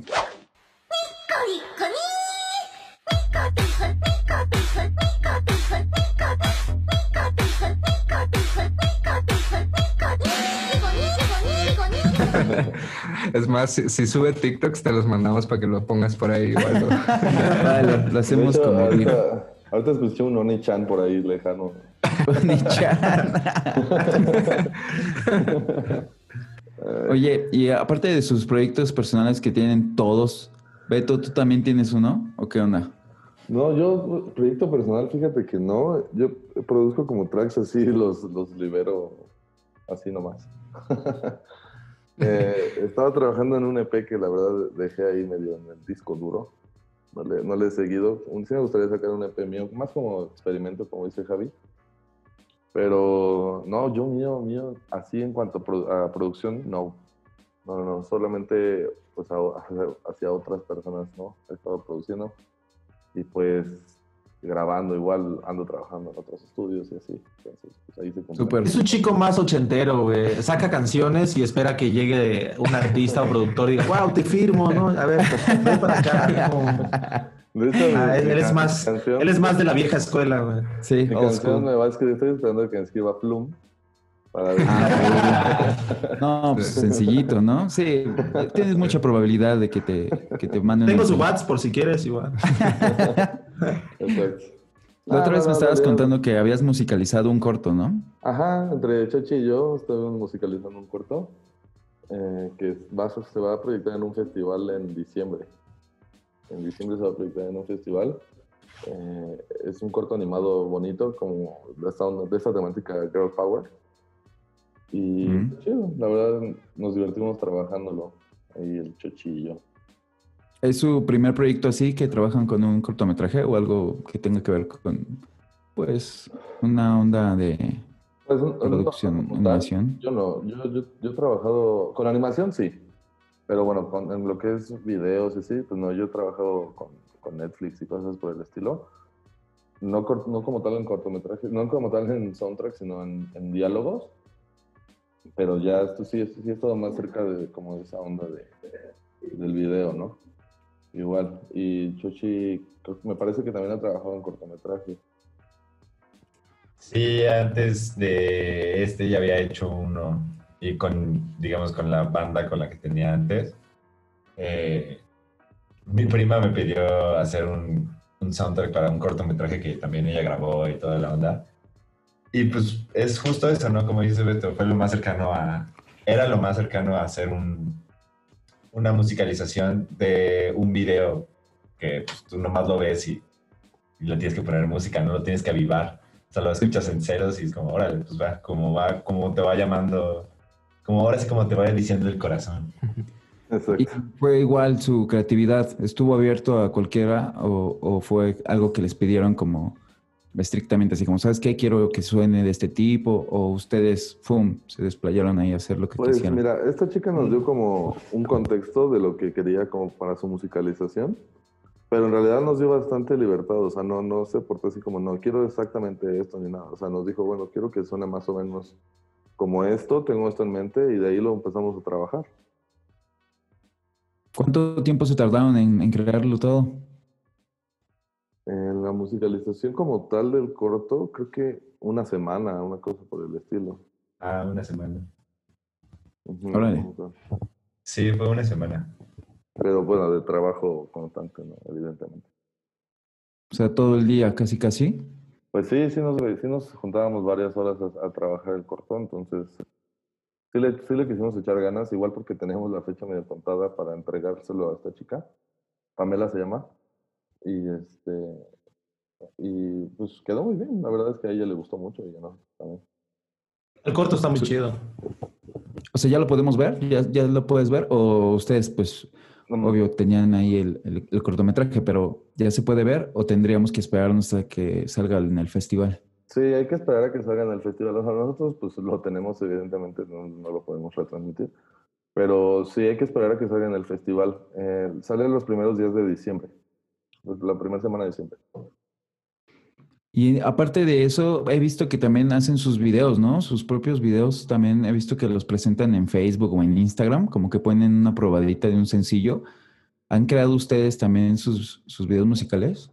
Es más, si, si sube TikToks, te los mandamos para que lo pongas por ahí. Igual, ¿no? Vale, lo hacemos hecho, como ahorita, ahorita escuché un Oni-chan por ahí lejano. Oni-chan. Oye, y aparte de sus proyectos personales que tienen todos, Beto, ¿tú también tienes uno? ¿O qué onda? No, yo, proyecto personal, fíjate que no. Yo produzco como tracks así, los, los libero así nomás. Eh, estaba trabajando en un EP que la verdad dejé ahí medio en el disco duro. No le, no le he seguido. Un- Sí me gustaría sacar un EP mío, más como experimento, como dice Javi. Pero no, yo mío, mío, así en cuanto a, produ- a producción, no. No, no, solamente pues a- hacia otras personas, ¿no? He estado produciendo y pues grabando, igual ando trabajando en otros estudios y así. Entonces, pues ahí se. Súper. Es un chico más ochentero, güey. Saca canciones y espera que llegue un artista o productor y diga, wow, te firmo, ¿no? A ver, ven para acá. Ah, él, es más, canción- él es más de la vieja escuela, güey. Sí, Mi canción me va a escribir, estoy esperando que me escriba Plum. Para ver. Ah, No, pues sencillito, ¿no? Sí, tienes mucha probabilidad de que te, que te manden. Tengo su WhatsApp por si quieres, igual. Exacto. La otra Ah, vez me no, estabas no, contando que habías musicalizado un corto, ¿no? Ajá, entre Chachi y yo estuvimos musicalizando un corto eh, que va, se va a proyectar en un festival en diciembre. En diciembre se va a proyectar en un festival. Eh, es un corto animado bonito, como de esta, de esta temática Girl Power. Y está chido, la verdad nos divertimos trabajándolo, ahí el yo. ¿Es su primer proyecto así que trabajan con un cortometraje o algo que tenga que ver con, pues, una onda de Pues, producción, tal, animación? Yo no, yo, yo, yo he trabajado con animación, sí. Pero bueno, con, en lo que es videos y así, pues no, yo he trabajado con, con Netflix y cosas por el estilo. no, no como tal en cortometraje, no como tal en soundtrack, sino en, en diálogos. Pero ya esto sí, esto sí es todo más cerca de como de esa onda de, del video, ¿no? Igual. Y que me parece que también ha trabajado en cortometraje. Sí, antes de este ya había hecho uno y con, digamos, con la banda con la que tenía antes. eh, mi prima me pidió hacer un, un soundtrack para un cortometraje que también ella grabó y toda la onda. Y pues es justo eso, ¿no? Como dice Beto, fue lo más cercano a... Era lo más cercano a hacer un, una musicalización de un video que pues, tú nomás lo ves y, y le tienes que poner música, no lo tienes que avivar. O sea, lo escuchas en ceros y es como, órale, pues va, como va, como te va llamando, como ahora sí como te vaya diciendo el corazón. Y fue igual su creatividad, ¿estuvo abierto a cualquiera o, o fue algo que les pidieron como estrictamente así como, ¿sabes qué? Quiero que suene de este tipo o ustedes, ¡fum!, se desplayaron ahí a hacer lo que Pues quisieran. mira, esta chica nos dio como un contexto de lo que quería como para su musicalización, pero en realidad nos dio bastante libertad, o sea, no, no se portó así como, no, quiero exactamente esto ni nada, o sea, nos dijo, bueno, quiero que suene más o menos como esto, tengo esto en mente y de ahí lo empezamos a trabajar. ¿Cuánto tiempo se tardaron en, en crearlo todo? La musicalización como tal del corto, creo que una semana, una cosa por el estilo. Ah, una semana. Sí, fue una semana. Pero bueno, de trabajo constante, ¿no? evidentemente. O sea, todo el día, casi casi. Pues sí, sí nos, sí nos juntábamos varias horas a, a trabajar el corto, entonces sí le, sí le quisimos echar ganas, igual porque teníamos la fecha medio contada para entregárselo a esta chica. Pamela se llama. Y este y pues quedó muy bien, la verdad es que a ella le gustó mucho y a nosotros también. El corto está muy chido. O sea, ¿ya lo podemos ver? ¿Ya, ya lo puedes ver? ¿O ustedes, pues, obvio, tenían ahí el, el- el cortometraje, pero ya se puede ver o tendríamos que esperarnos a que salga en el festival? Sí, hay que esperar a que salga en el festival. O sea, nosotros pues lo tenemos, evidentemente, no, no lo podemos retransmitir. Pero sí hay que esperar a que salga en el festival. Eh, sale los primeros días de diciembre, pues, la primera semana de diciembre. Y aparte de eso, he visto que también hacen sus videos, ¿no? Sus propios videos también he visto que los presentan en Facebook o en Instagram, como que ponen una probadita de un sencillo. ¿Han creado ustedes también sus, sus videos musicales?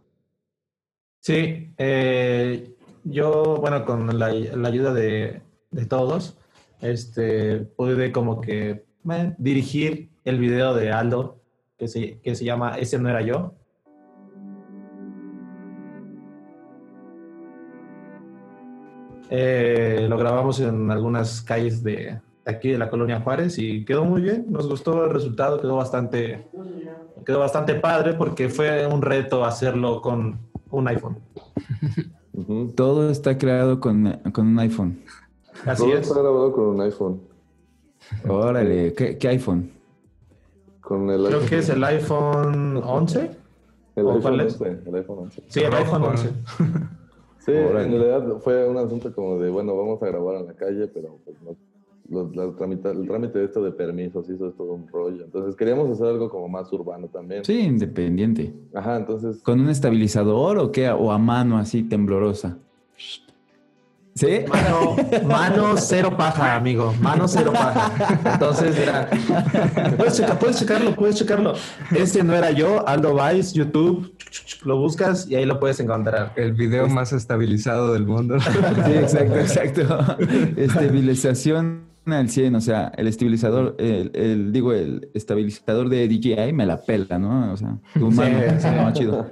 Sí, eh, yo, bueno, con la, ayuda de, de todos, este, pude como que dirigir el video de Aldo, que se, que se llama Ese no era yo. Eh, lo grabamos en algunas calles de aquí de la colonia Juárez y quedó muy bien. Nos gustó el resultado, quedó bastante, quedó bastante padre porque fue un reto hacerlo con un iPhone. Todo está creado con, con un iPhone. Así Todo es. está grabado con un iPhone. Órale, ¿qué, qué iPhone? Con el Creo iPhone, que es el iPhone 11. el ¿o iPhone cuál es? 11. El iPhone 11. Sí, el iPhone 11. Sí, en realidad fue un asunto como de, bueno, vamos a grabar en la calle, pero pues no, los- la tramita- el trámite de esto de permisos, es todo un rollo. Entonces queríamos hacer algo como más urbano también. Sí, independiente. Ajá, entonces, ¿Con un estabilizador o qué? ¿O a mano así temblorosa? ¿Sí? Mano, mano cero paja, amigo. Mano cero paja. Entonces, mira. Puedes, checar- puedes checarlo, puedes checarlo. Este no era yo, Aldo Vice, YouTube. Lo buscas y ahí lo puedes encontrar. El video más estabilizado del mundo. Sí, exacto, exacto. Estabilización al 100, o sea, el estabilizador, el, el- digo, el estabilizador de DJI me la pela, ¿no? O sea, tu mano, sí. no, chido.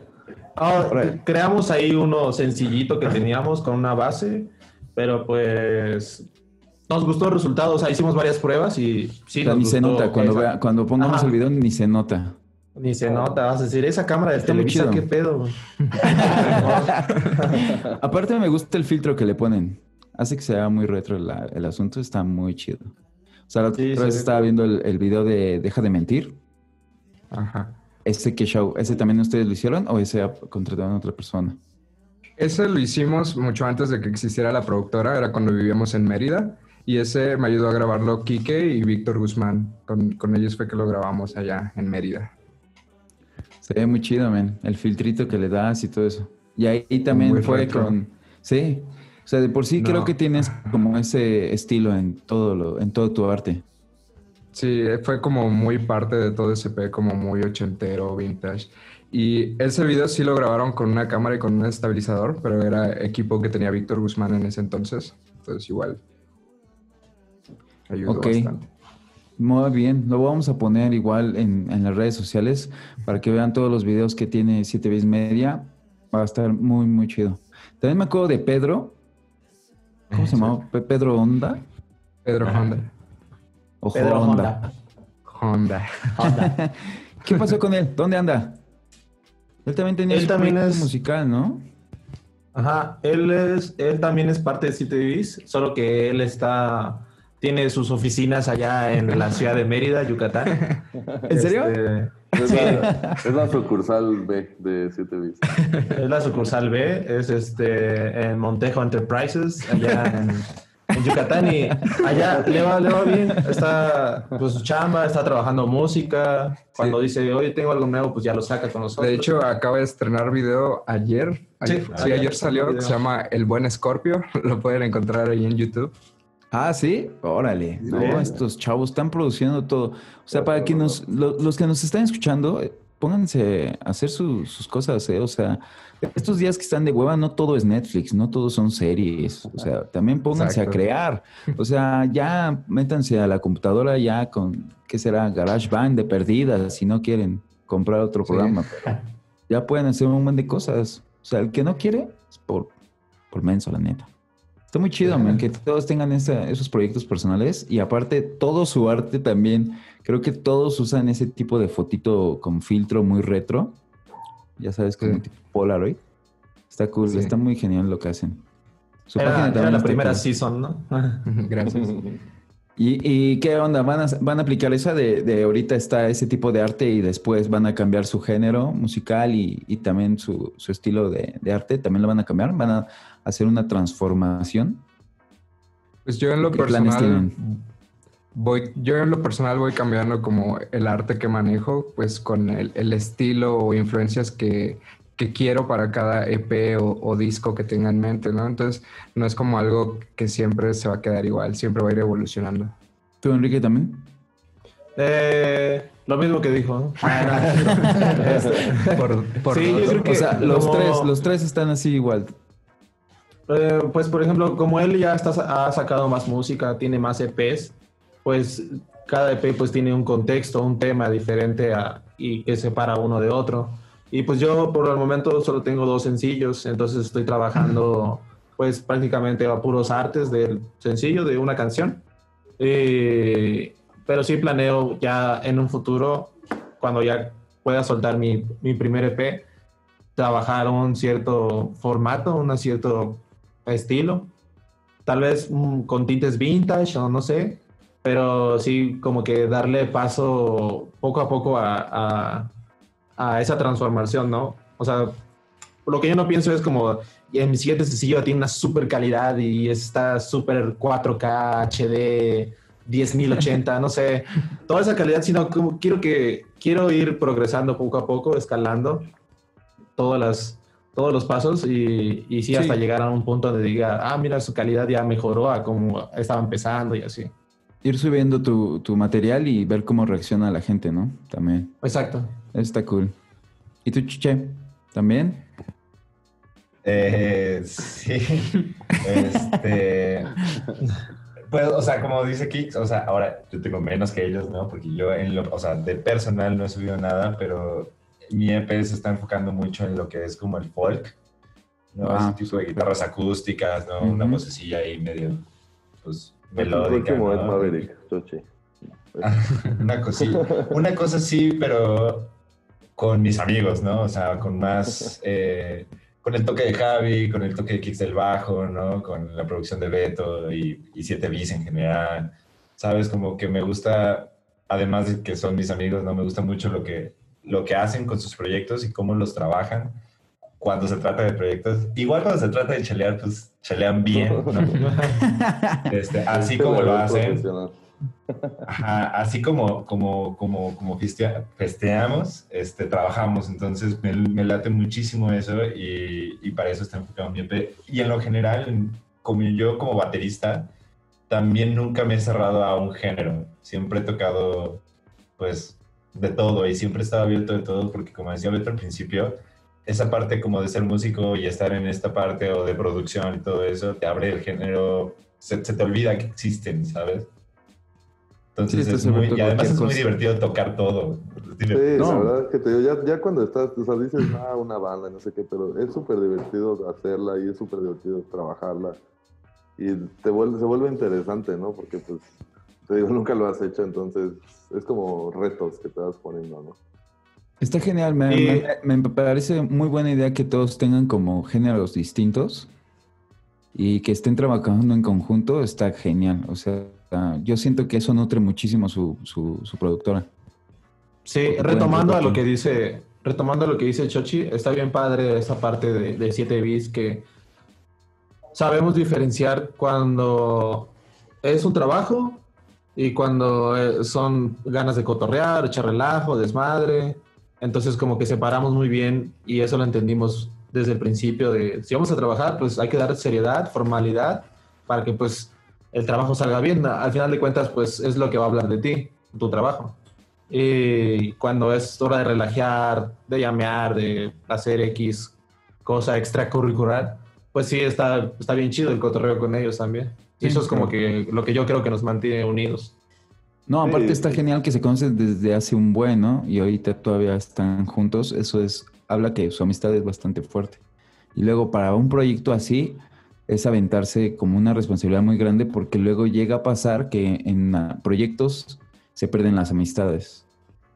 Ah, creamos ahí uno sencillito que teníamos con una base, pero pues nos gustó el resultado. O sea, hicimos varias pruebas y sí O sea, nos ni se nota, cuando, esa. vea, cuando pongamos Ajá. el video ni se nota. Ni se nota, vas a decir, esa cámara de Está muy Televisa, chido. ¿qué pedo? Aparte me gusta el filtro que le ponen. Hace que sea muy retro la- el asunto, está muy chido. O sea, la otra Sí, se vez ve estaba viendo el, el video de Deja de mentir. Ajá. Ese que show, ¿ese también ustedes lo hicieron o ese contrataron a otra persona? Ese lo hicimos mucho antes de que existiera la productora, era cuando vivíamos en Mérida. Y ese me ayudó a grabarlo Quique y Víctor Guzmán. Con, con ellos fue que lo grabamos allá en Mérida. Se ve muy chido, man. El filtrito que le das y todo eso. Y ahí también Muy fue retro. con... Sí, o sea, de por sí creo que tienes como ese estilo en todo, lo, en todo tu arte. Sí, fue como muy parte de todo ese P, como muy ochentero, vintage. Y ese video sí lo grabaron con una cámara y con un estabilizador, pero era equipo que tenía Víctor Guzmán en ese entonces. Entonces igual ayudó Ok. bastante. Muy bien, lo vamos a poner igual en, en las redes sociales para que vean todos los videos que tiene 7 Bits Media. Va a estar muy, muy chido. También me acuerdo de Pedro. ¿Cómo se llamaba? Pe- Pedro Honda. Pedro Honda. O Pedro Honda. Honda. Honda. ¿Qué pasó con él? ¿Dónde anda? Él también tenía Él su también es- musical, ¿no? Ajá, él es, él también es parte de CTVs, solo que él está, tiene sus oficinas allá en la ciudad de Mérida, Yucatán. ¿En serio? Este, Es la, es la sucursal B de 7 bits. es la sucursal B, es este en Montejo Enterprises, allá en, en Yucatán y allá le va, le va bien, está pues su chamba, está trabajando música, cuando dice, oye, tengo algo nuevo, pues ya lo saca con nosotros. De hecho, acaba de estrenar video ayer. Sí, Ayer- Sí, ayer ayer salió. video. Se llama El Buen Escorpio. Lo pueden encontrar ahí en YouTube. Ah, sí, órale. No, estos chavos están produciendo todo. O sea, para que nos, lo- los que nos están escuchando, eh, pónganse a hacer su- sus cosas, ¿eh? O sea, estos días que están de hueva, no todo es Netflix, no todos son series. O sea, también pónganse Exacto. a crear. O sea, ya métanse a la computadora ya con, ¿qué será? GarageBand de perdidas, si no quieren comprar otro Sí. programa. Pero ya pueden hacer un montón de cosas. O sea, el que no quiere es por, por menso, la neta. Está muy chido, man, que todos tengan esa- esos proyectos personales y aparte todo su arte también. Creo que todos usan ese tipo de fotito con filtro muy retro. Ya sabes, como Sí. tipo Polaroid. Está cool, Sí. está muy genial lo que hacen. Su Era, página era también la está primera cool. season, ¿no? Gracias. ¿Y, y qué onda? ¿Van a, van a aplicar esa de, de ahorita está ese tipo de arte y después van a cambiar su género musical y, y también su, su estilo de, de arte? ¿También lo van a cambiar? ¿Van a hacer una transformación? Pues yo en lo ¿Qué planes personal tienen? Voy, yo en lo personal voy cambiando como el arte que manejo, pues con el, el estilo o influencias que, que quiero para cada EP o, o disco que tenga en mente, ¿no? Entonces no es como algo que siempre se va a quedar igual, siempre va a ir evolucionando. ¿Tú, Enrique, también? Eh, lo mismo que dijo. ¿no? Este, Por, por Sí, yo creo que O sea, los como- tres, los tres están así igual. Eh, pues por ejemplo, como él ya está, ha sacado más música, tiene más EPs, pues cada EP pues tiene un contexto, un tema diferente a- y que separa uno de otro. Y pues yo por el momento solo tengo dos sencillos, entonces estoy trabajando pues prácticamente a puros artes del sencillo de una canción. Pero sí planeo ya en un futuro, cuando ya pueda soltar mi, mi primer EP, trabajar un cierto formato, un cierto estilo. Tal vez mm, con tintes vintage o no sé, pero sí como que darle paso poco a poco a, a- a esa transformación, ¿no? O sea, lo que yo no pienso es como en mi siguiente sencillo tiene una super calidad y está súper 4K, HD, 10.080, no sé, toda esa calidad, sino como quiero que quiero ir progresando poco a poco, escalando todas las todos los pasos y, y sí, Sí. hasta llegar a un punto donde diga, ah, mira, su calidad ya mejoró a como estaba empezando y así. Ir subiendo tu, tu material y ver cómo reacciona la gente, ¿no? También. Exacto. Está cool. ¿Y tú, Chiche? ¿También? Eh, sí. Este. Pues, o sea, como dice Kix, o sea, ahora yo tengo menos que ellos, ¿no? Porque yo, en lo, o sea, de personal no he subido nada, pero mi EP se está enfocando mucho en lo que es como el folk, ¿no? Ah. Ese tipo de guitarras acústicas, ¿no? Una vocecilla ahí medio, pues, El melódica. próximo es ¿no? Maverick, Choche. una cosilla, una cosa sí, pero con mis amigos, ¿no? O sea, con más, eh, con el toque de Javi, con el toque de Kicks del bajo, ¿no? Con la producción de Beto y, y Siete Bis en general, ¿sabes? Como que me gusta, además de que son mis amigos, ¿no? Me gusta mucho lo que, lo que hacen con sus proyectos y cómo los trabajan cuando se trata de proyectos. Igual cuando se trata de chelear, pues chelean bien, ¿no? Este, así como lo hacen. Ajá, así como, como, como, como festea- festeamos, este, trabajamos. Entonces me, me late muchísimo eso y, y para eso está enfocado mi EP. Y en lo general, en- como yo como baterista, también nunca me he cerrado a un género. Siempre he tocado, pues, de todo y siempre he estado abierto de todo porque, como decía Beto al principio, esa parte como de ser músico y estar en esta parte o de producción y todo eso, te abre el género, se, se te olvida que existen, ¿sabes? Entonces Sí, es muy, y además es muy cosa. divertido tocar todo. Sí, divertido. la No. verdad es que te digo, ya, ya cuando estás, o sea, dices, ah, una banda, no sé qué, pero es súper divertido hacerla y es súper divertido trabajarla. Y te vuelve, se vuelve interesante, ¿no? Porque, pues, te digo, nunca lo has hecho, entonces es como retos que te vas poniendo, ¿no? Está genial, me, Y- me- me parece muy buena idea que todos tengan como géneros distintos y que estén trabajando en conjunto, está genial. O sea, yo siento que eso nutre muchísimo su, su, su productora. Sí, Porque retomando a lo que dice, retomando lo que dice Chochi, está bien padre esa parte de, de 7 bits que sabemos diferenciar cuando es un trabajo y cuando eh, son ganas de cotorrear, echar relajo, desmadre. Entonces como que separamos muy bien y eso lo entendimos desde el principio de si vamos a trabajar, pues hay que dar seriedad, formalidad para que pues el trabajo salga bien. Al final de cuentas, pues es lo que va a hablar de ti, tu trabajo. Y cuando es hora de relajar, de llamear, de hacer X cosa extracurricular, pues sí, está, está bien chido el cotorreo con ellos también. Y eso es como que lo que yo creo que nos mantiene unidos. No, Sí, aparte está sí. genial que se conocen desde hace un buen, ¿no? Y ahorita todavía están juntos. Eso es, habla que su amistad es bastante fuerte. Y luego para un proyecto así es aventarse como una responsabilidad muy grande porque luego llega a pasar que en ah, proyectos se pierden las amistades.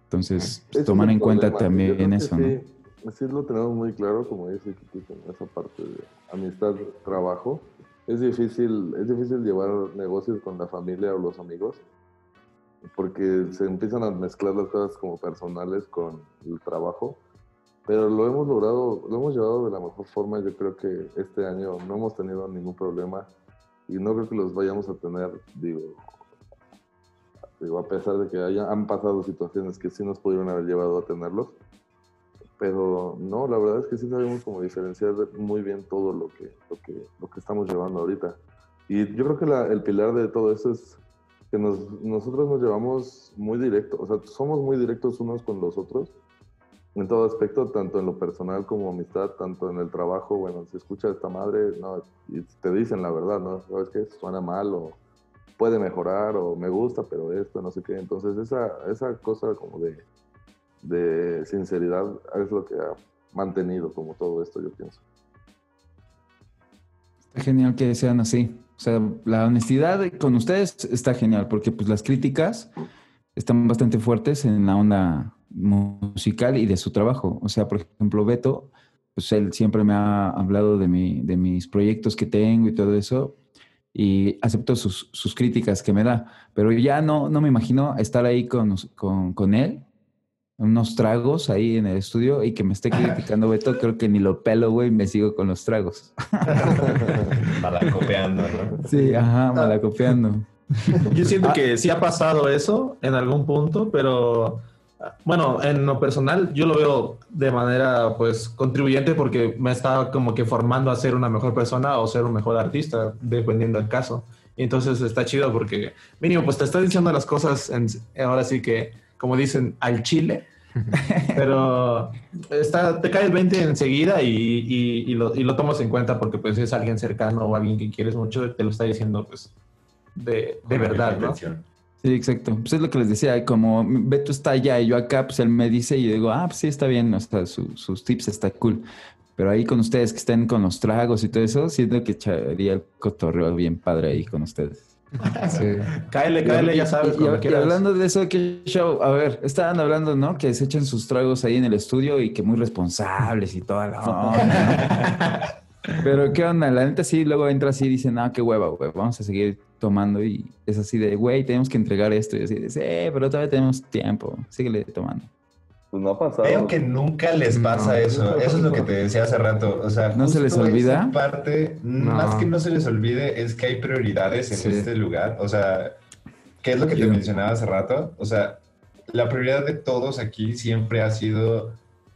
Entonces, pues, tomar en cuenta problema. Yo también que eso, ¿no? sí, sí lo tenemos muy claro, como dice Kiki, con esa parte de amistad, trabajo. Es difícil, es difícil llevar negocios con la familia o los amigos, porque se empiezan a mezclar las cosas como personales con el trabajo. Pero lo hemos logrado, lo hemos llevado de la mejor forma. Yo creo que este año no hemos tenido ningún problema y no creo que los vayamos a tener, digo, digo a pesar de que haya, han pasado situaciones que sí nos pudieron haber llevado a tenerlos. Pero no, la verdad es que sí sabemos como diferenciar muy bien todo lo que, lo que, lo que estamos llevando ahorita. Y yo creo que la- el pilar de todo eso es que nos, nosotros nos llevamos muy directo, o sea, somos muy directos unos con los otros en todo aspecto, tanto en lo personal como amistad, tanto en el trabajo, bueno, se escucha esta madre, no, y te dicen la verdad, ¿no? ¿Sabes qué? Suena mal o puede mejorar o me gusta, pero esto, no sé qué. Entonces esa, esa cosa como de, de sinceridad es lo que ha mantenido como todo esto, yo pienso. Está genial que sean así. O sea, la honestidad con ustedes está genial porque pues las críticas están bastante fuertes en la onda musical y de su trabajo. O sea, por ejemplo, Beto, pues él siempre me ha hablado de, mi, de mis proyectos que tengo y todo eso y acepto sus, sus críticas que me da, pero ya no, no me imagino estar ahí con, con, con él, unos tragos ahí en el estudio y que me esté criticando Beto, creo que ni lo pelo, güey, me sigo con los tragos. Malacopeando, ¿no? Sí, ajá, malacopeando. Yo siento Ah. que sí ha pasado eso en algún punto, pero bueno, en lo personal yo lo veo de manera pues contribuyente porque me está como que formando a ser una mejor persona o ser un mejor artista, dependiendo del caso. Y entonces está chido porque mínimo pues te está diciendo las cosas en- ahora sí que como dicen al chile, pero está, te cae el 20 enseguida y, y- y lo, y lo tomas en cuenta porque pues es alguien cercano o alguien que quieres mucho, te lo está diciendo pues de, de verdad, ¿no? Sí, exacto. Pues es lo que les decía, como Beto está allá y yo acá, pues él me dice y yo digo, ah, pues sí, está bien, o sea, su- sus tips está cool. Pero ahí con ustedes que estén con los tragos y todo eso, siento que echaría el cotorreo bien padre ahí con ustedes. Sí. Cáele, cáele, ya sabes, Y, hablando de eso, ¿qué show? A ver, estaban hablando, ¿no? Que se echan sus tragos ahí en el estudio y que muy responsables y toda la onda. ¿no? Pero qué onda, la neta sí, luego entra así y dicen, ah, qué hueva, güey, vamos a seguir tomando y es así de, güey, tenemos que entregar esto y así de, sí, pero todavía tenemos tiempo, síguele tomando. Pues no ha pasado. Veo que nunca les pasa No. eso. Eso es lo que te decía hace rato. O sea, ¿No se les olvida? esa parte, No. más que no se les olvide, es que hay prioridades en Sí. este lugar. O sea, que es lo que te mencionaba hace rato. O sea, la prioridad de todos aquí siempre ha sido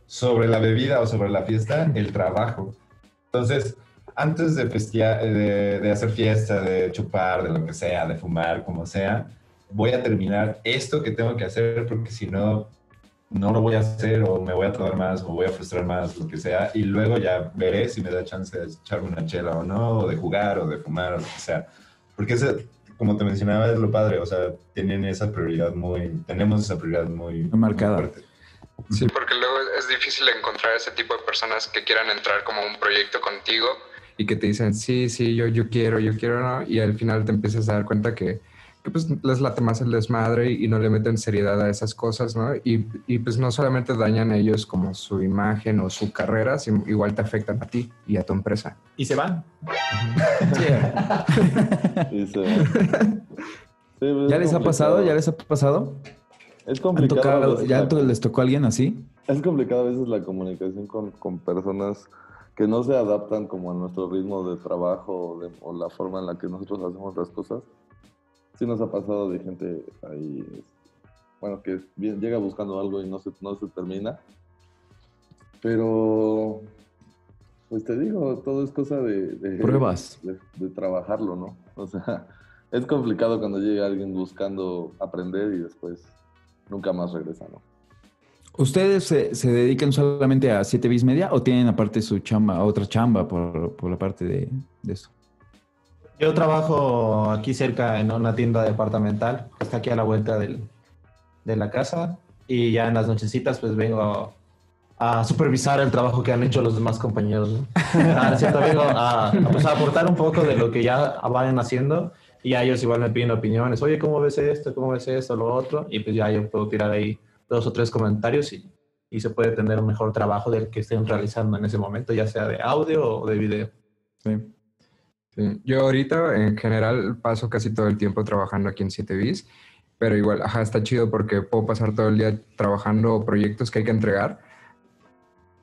sobre la bebida o sobre la fiesta, el trabajo. Entonces, antes de, festia- de, de hacer fiesta, de chupar, de lo que sea, de fumar, como sea, voy a terminar esto que tengo que hacer porque si no, no lo voy a hacer o me voy a tardar más o voy a frustrar más, lo que sea. Y luego ya veré si me da chance de echarme una chela o no, o de jugar o de fumar o lo que sea. Porque ese, como te mencionaba, es lo padre. O sea, tienen esa prioridad muy, tenemos esa prioridad muy, muy marcada. Sí, Porque luego es difícil encontrar ese tipo de personas que quieran entrar como a un proyecto contigo. y que te dicen, sí, sí, yo, yo quiero, yo quiero, ¿no? Y al final te empiezas a dar cuenta que, que pues les late más el desmadre y no le meten seriedad a esas cosas, ¿no? Y, y pues no solamente dañan a ellos como su imagen o su carrera, sino igual te afectan a ti y a tu empresa. Y se van. Y se- Sí, pues, ¿Ya es les ha pasado? ¿Ya les ha pasado? Es ¿Han complicado. tocado- ¿Ya la- les tocó a alguien así? Es complicado a veces la comunicación con, con personas que no se adaptan como a nuestro ritmo de trabajo o, de- o la forma en la que nosotros hacemos las cosas. Sí nos ha pasado de gente ahí, bueno, que llega buscando algo y no se, no se termina. Pero, pues te digo, todo es cosa de... de- Pruebas. De, de trabajarlo, ¿no? O sea, es complicado cuando llega alguien buscando aprender y después nunca más regresa, ¿no? ¿Ustedes se, se dedican solamente a 7 bis media o tienen aparte su chamba, otra chamba por, por la parte de, de eso? Yo trabajo aquí cerca en una tienda departamental, que está aquí a la vuelta del- de la casa, y ya en las nochecitas pues vengo a supervisar el trabajo que han hecho los demás compañeros. ¿no? Ah, cierto, vengo a, pues, a aportar un poco de lo que ya vayan haciendo, y ya ellos igual me piden opiniones, oye, ¿cómo ves esto? ¿Cómo ves esto? Lo otro, y pues ya yo puedo tirar ahí dos o tres comentarios y, y se puede tener un mejor trabajo del que estén realizando en ese momento, ya sea de audio o de video. Sí. Yo ahorita en general paso casi todo el tiempo trabajando aquí en 7 bis, pero igual, ajá, está chido porque puedo pasar todo el día trabajando proyectos que hay que entregar.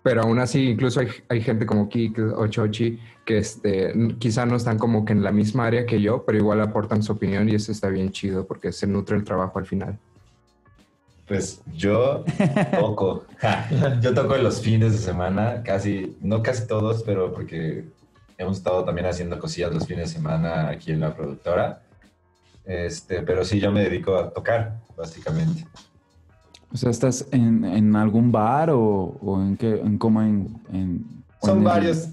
Pero aún así, incluso hay, hay gente como Kik o Chochi que este, quizá no están como que en la misma área que yo, pero igual aportan su opinión y eso está bien chido porque se nutre el trabajo al final. Pues yo toco. Ja, yo toco los fines de semana, casi, no casi todos, pero porque hemos estado también haciendo cosillas los fines de semana aquí en la productora. Este, pero sí, yo me dedico a tocar, básicamente. O sea, ¿estás en, en algún bar o, o en qué, en cómo en, en- Son en el- varios.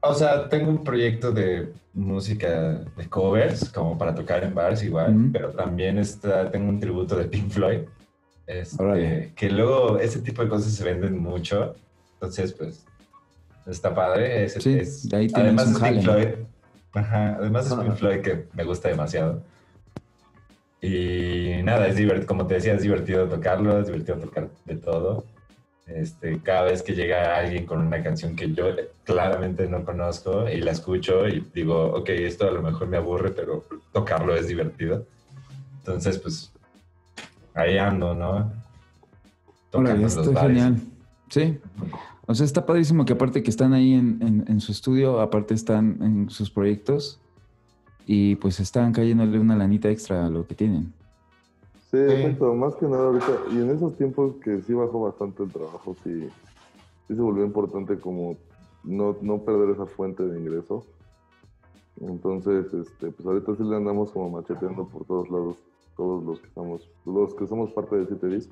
O sea, tengo un proyecto de música de covers, como para tocar en bars igual, Ujú. pero también está, tengo un tributo de Pink Floyd. este, que luego ese tipo de cosas se venden mucho. Entonces, pues, está padre. Es, Sí, es- de ahí tienes además un es Pink. Floyd. Ajá, además es Pink Floyd que me gusta demasiado. Y nada, es divertido, como te decía, es divertido tocarlo, es divertido tocar de todo. Este, cada vez que llega alguien con una canción que yo claramente no conozco y la escucho y digo, ok, esto a lo mejor me aburre, pero tocarlo es divertido. Entonces, pues, ahí ando, ¿no? Tocando en está genial. Sí. O sea, está padrísimo que aparte que están ahí en, en- en su estudio, aparte están en sus proyectos y pues están cayéndole una lanita extra a lo que tienen. Sí, exacto, más que nada ahorita, y en esos tiempos que sí bajó bastante el trabajo, sí, sí se volvió importante como no, no perder esa fuente de ingreso. Entonces, este, pues ahorita sí le andamos como macheteando por todos lados, todos los que estamos, los que somos parte de CTVs.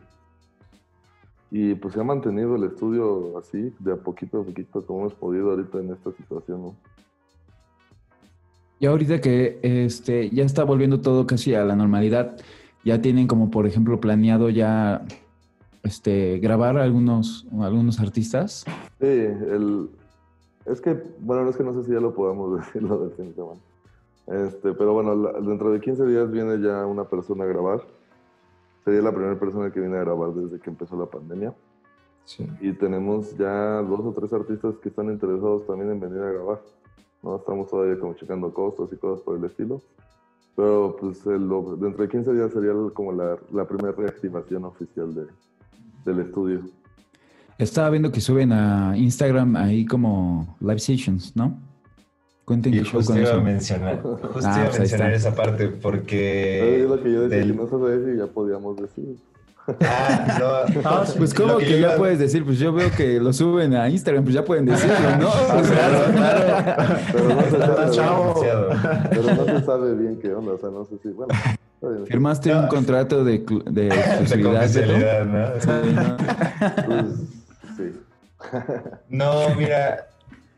Y pues se ha mantenido el estudio así, de a poquito a poquito, como hemos podido ahorita en esta situación, ¿no? Y ahorita que este, ya está volviendo todo casi a la normalidad, ya tienen como por ejemplo planeado ya este, grabar algunos, algunos artistas. Sí, el, es que, bueno, es que no sé si ya lo podamos decir lo del fin de semana. Este, pero bueno, la- dentro de 15 días viene ya una persona a grabar. Sería la primera persona que viene a grabar desde que empezó la pandemia. Sí. Y tenemos ya dos o tres artistas que están interesados también en venir a grabar. ¿no? Estamos todavía como checando costos y cosas por el estilo. Pero pues el, dentro de 15 días sería como la, la primera reactivación oficial de, del estudio. Estaba viendo que suben a Instagram ahí como live sessions, ¿no? Cuenten Y show justo iba a mencionar, justo Ah, iba a pues ahí mencionar esa parte porque... es lo que yo decía, del- que no se decir y ya podíamos decir. Ah, no, Ah, sí. Pues como que, que ya iba- puedes decir, pues yo veo que lo suben a Instagram, pues ya pueden decirlo, ¿no? O sea, Pero no se sabe, Chavo. demasiado. pero no se sabe bien qué onda, o sea, no sé si, bueno. Firmaste un contrato de, de De exclusividad, confidencialidad, ¿no? Sí, ¿no? Pues, sí. No, mira,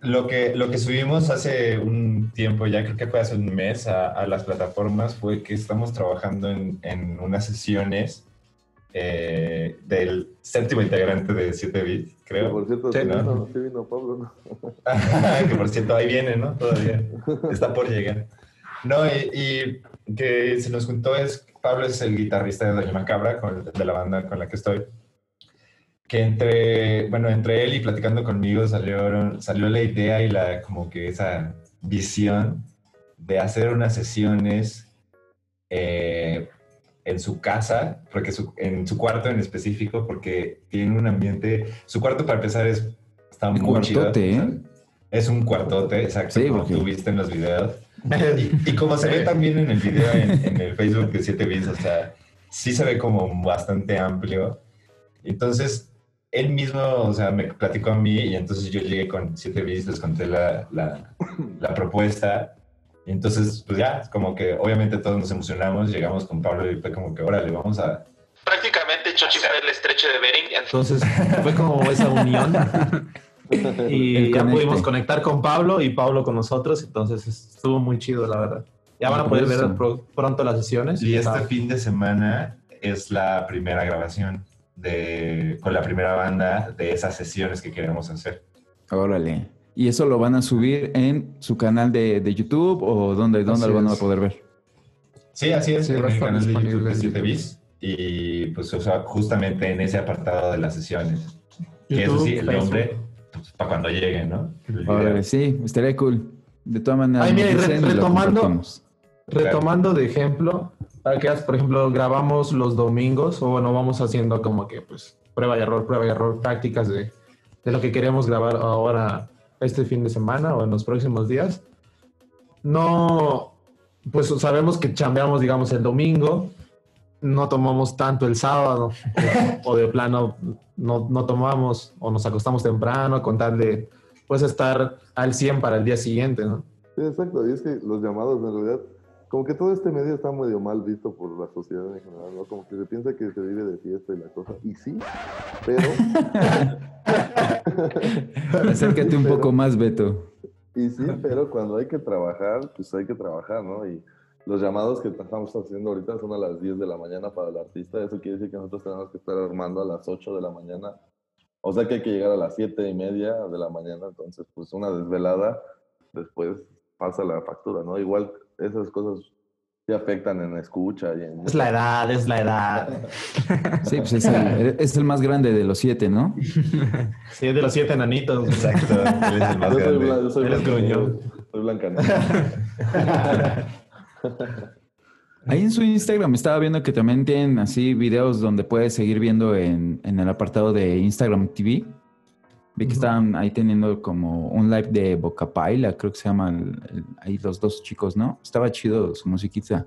lo que, lo que subimos hace un tiempo, ya creo que fue hace un mes a, a las plataformas, fue que estamos trabajando en, en unas sesiones eh, del séptimo integrante de 7 bits, Que creo. por cierto, Sí, ¿no? vino, sí vino Pablo, ¿no? que por cierto, ahí viene, ¿no? Todavía. Está por llegar. No, y, y que se nos juntó es, Pablo es el guitarrista de Doña Macabra, con- de la banda con la que estoy. Que entre, bueno, entre él y platicando conmigo salió, salió la idea y la, como que esa visión de hacer unas sesiones eh, en su casa, porque su- en su cuarto en específico, porque tiene un ambiente, su cuarto para empezar es, está muy chido. cuartote, o sea, ¿eh? es un cuartote, exacto, Sí, como porque- tú viste en los videos. Y, y como se ve también en el video en, en el Facebook de 7 bits, o sea, sí se ve como bastante amplio. Entonces, él mismo, o sea, me platicó a mí y entonces yo llegué con 7 bits, les conté la, la, la propuesta. Y entonces, pues ya, como que obviamente todos nos emocionamos, llegamos con Pablo y fue como que, órale, vamos a... Prácticamente Chochi fue el estrecho de Bering. Entonces fue como esa unión. Y ya pudimos conectar con Pablo y Pablo con nosotros. Entonces estuvo muy chido, la verdad. Ya van a poder ver pronto las sesiones. Y este fin de semana es la primera grabación de, con la primera banda de esas sesiones que queremos hacer. Órale. ¿Y eso lo van a subir en su canal de, de YouTube o dónde, dónde lo van a poder ver? Sí, así es, Sí, en el canal de YouTube de en 7 YouTube. bis y pues o sea, justamente en ese apartado de las sesiones. que eso YouTube, sí, el nombre, pues, para cuando llegue, ¿no? Órale, sí, estaría cool. De todas maneras, Ay, mira, re- retomando-. Retomando de ejemplo, para que por ejemplo, grabamos los domingos o bueno, vamos haciendo como que pues prueba y error, prueba y error, prácticas de, de lo que queremos grabar ahora este fin de semana o en los próximos días. No, pues sabemos que chambeamos, digamos, el domingo, no tomamos tanto el sábado o de plano no, no tomamos o nos acostamos temprano con tal de pues estar al 100 para el día siguiente, ¿no? Sí, exacto. Y es que los llamados, en realidad, como que todo este medio está medio mal visto por la sociedad en general, ¿no? Como que se piensa que se vive de fiesta y la cosa. Y sí, pero. Acércate un Pero- poco más, Beto. Y sí, pero cuando hay que trabajar, pues hay que trabajar, ¿no? Y los llamados que estamos haciendo ahorita son a las 10 de la mañana para el artista. Eso quiere decir que nosotros tenemos que estar armando a las 8 de la mañana. O sea que hay que llegar a las 7 y media de la mañana. Entonces, pues una desvelada, después pasa la factura, ¿no? Igual esas cosas sí afectan en escucha y en... Es la edad, es la edad. Sí, pues es el, es el más grande de los siete, ¿no? Sí, es de los siete enanitos. Exacto, él es el más Yo soy, grande. blan- yo soy Eres Blanca Soy Blanca Ahí en su Instagram estaba viendo que también tienen así videos donde puedes seguir viendo en, en el apartado de Instagram TV. Vi que estaban ahí teniendo como un live de Boca Paila, creo que se llaman ahí los dos chicos, ¿no? Estaba chido su musiquita.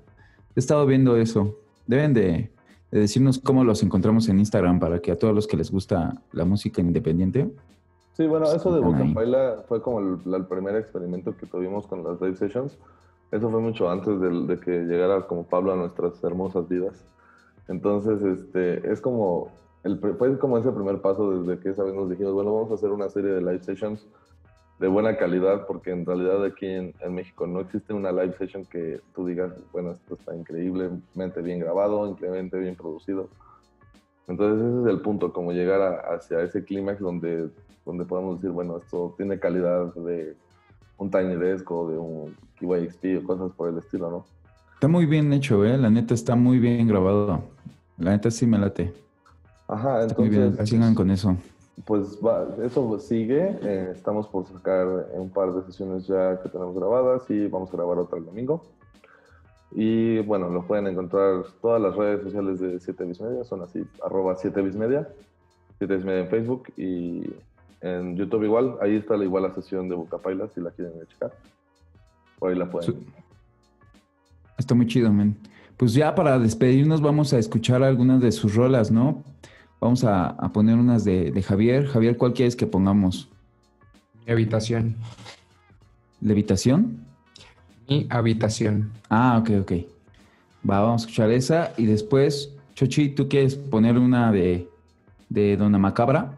He estado viendo eso. Deben de, de decirnos cómo los encontramos en Instagram para que a todos los que les gusta la música independiente. Sí, bueno, eso de Están ahí. Bocapaila fue como el, primer experimento que tuvimos con las live sessions. Eso fue mucho antes del- de, que llegara como Pablo a nuestras hermosas vidas. Entonces, este, es como, el, fue como ese primer paso desde que esa vez nos dijimos, bueno, vamos a hacer una serie de live sessions de buena calidad, porque en realidad aquí en, en México no existe una live session que tú digas, bueno, esto está increíblemente bien grabado, increíblemente bien producido. Entonces ese es el punto, como llegar hacia ese clímax donde, donde podemos decir, bueno, esto tiene calidad de un Tiny Desk o de un KYXP o cosas por el estilo, ¿no? Está muy bien hecho, ¿eh? La neta está muy bien grabado. La neta sí me late. Ajá, muy bien. entonces, Sigan con eso. pues va, eso sigue. eh, estamos por sacar un par de sesiones ya que tenemos grabadas y vamos a grabar otra el domingo. Y bueno, lo pueden encontrar todas las redes sociales de 7 bis media, son así, arroba 7 bis media, 7 bis media en Facebook y en YouTube igual, ahí está la igual la sesión de Bucapaila si la quieren checar. Por ahí la pueden. Está muy chido, men. Pues ya para despedirnos vamos a escuchar algunas de sus rolas, ¿no? Vamos a, a poner unas de, de Javier. Javier, ¿cuál quieres que pongamos? Mi habitación. ¿Levitación? Mi habitación. Ah, ok, ok. Va, vamos a escuchar esa. Y después, Chochi, ¿tú quieres poner una de, de Dona Macabra?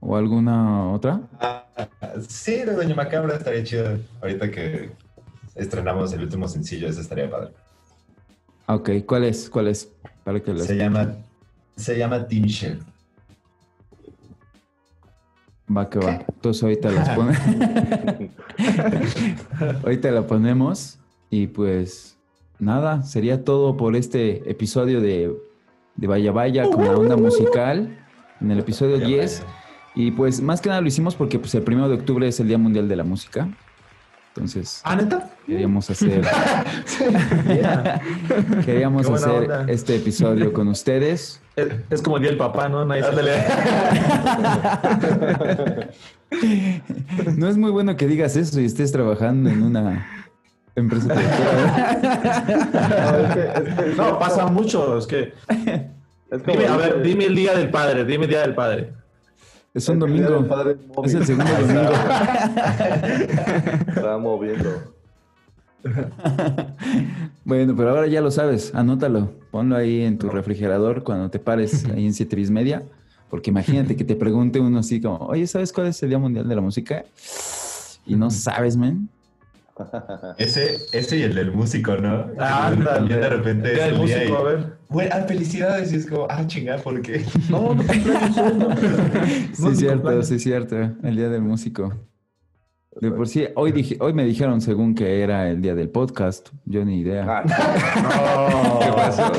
¿O alguna otra? Ah, sí, de Doña Macabra estaría chido. Ahorita que estrenamos el último sencillo, eso estaría padre. Ah, Ok, ¿cuál es? ¿Cuál es? Para que Se llama, se llama Teen Shell. Va que va. Entonces ahorita las ponemos. ahorita la ponemos. Y pues nada, sería todo por este episodio de, de Vaya Vaya con la onda musical. En el episodio 10. Y pues más que nada lo hicimos porque pues el primero de octubre es el Día Mundial de la Música. Entonces ¿Ah, neta? queríamos hacer, queríamos hacer onda. este episodio con ustedes. Es, es como el día del papá, ¿no? Nadie. No es muy bueno que digas eso y estés trabajando en una empresa productora. No, pasa mucho. Es que. Dime, a ver, dime el día del padre. Dime el día del padre. Es un el domingo. padre es el segundo domingo. Estaba moviendo. Bueno, pero ahora ya lo sabes, anótalo, ponlo ahí en tu refrigerador cuando te pares ahí en 7 bis media, porque imagínate que te pregunte uno así como, oye, ¿sabes cuál es el Día Mundial de la Música? Y no sabes, man. Ese, ese y el del músico, ¿no? Ándale. También de repente Día es del el día músico, y- a ver. Bueno, ah, felicidades. Y es como, ah, chingada, ¿por qué? No, no no. Sí, No, es cierto, sí, es cierto, el Día del Músico. De por sí, hoy, dije, hoy me dijeron según que era el día del podcast, yo ni idea. Ah, ¿Qué pasó?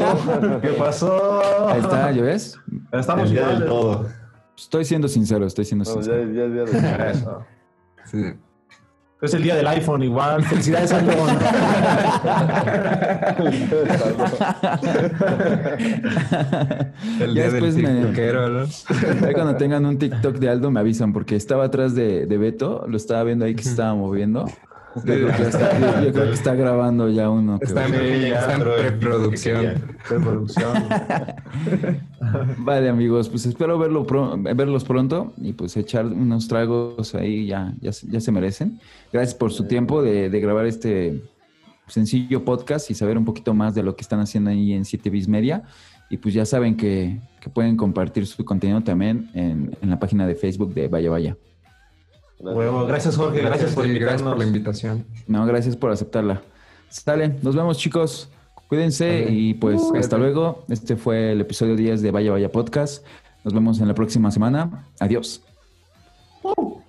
¿Qué pasó? Ahí está, ¿ya ves? Estamos el día del todo. Estoy siendo sincero, estoy siendo no, ya, sincero. ya, ya, ya. Eso. Sí. Es el día del iPhone igual. Felicidades, iPhone. El Ya día después del me- ¿no? Cuando tengan un TikTok de Aldo me avisan porque estaba atrás de, de Beto, lo estaba viendo ahí que se estaba moviendo. Yo creo que, ya está, yo- yo creo que está grabando ya uno. Está en, va. está en preproducción. Preproducción. Vale amigos, pues espero verlo pro- verlos pronto y pues echar unos tragos ahí ya, ya, se- ya se merecen. Gracias por su tiempo de, de grabar este sencillo podcast y saber un poquito más de lo que están haciendo ahí en 7 Bis Media. Y pues ya saben que, que pueden compartir su contenido también en, en la página de Facebook de Vaya Vaya. Huevo, gracias, Jorge. Gracias por Sí, gracias por la invitación. No, gracias por aceptarla. Sale, nos vemos chicos. Cuídense y pues hasta luego. Este fue el episodio 10 de Vaya Vaya Podcast. Nos vemos en la próxima semana. Adiós. Nadando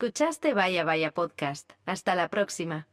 Escuchaste Vaya Vaya Podcast. Hasta la próxima.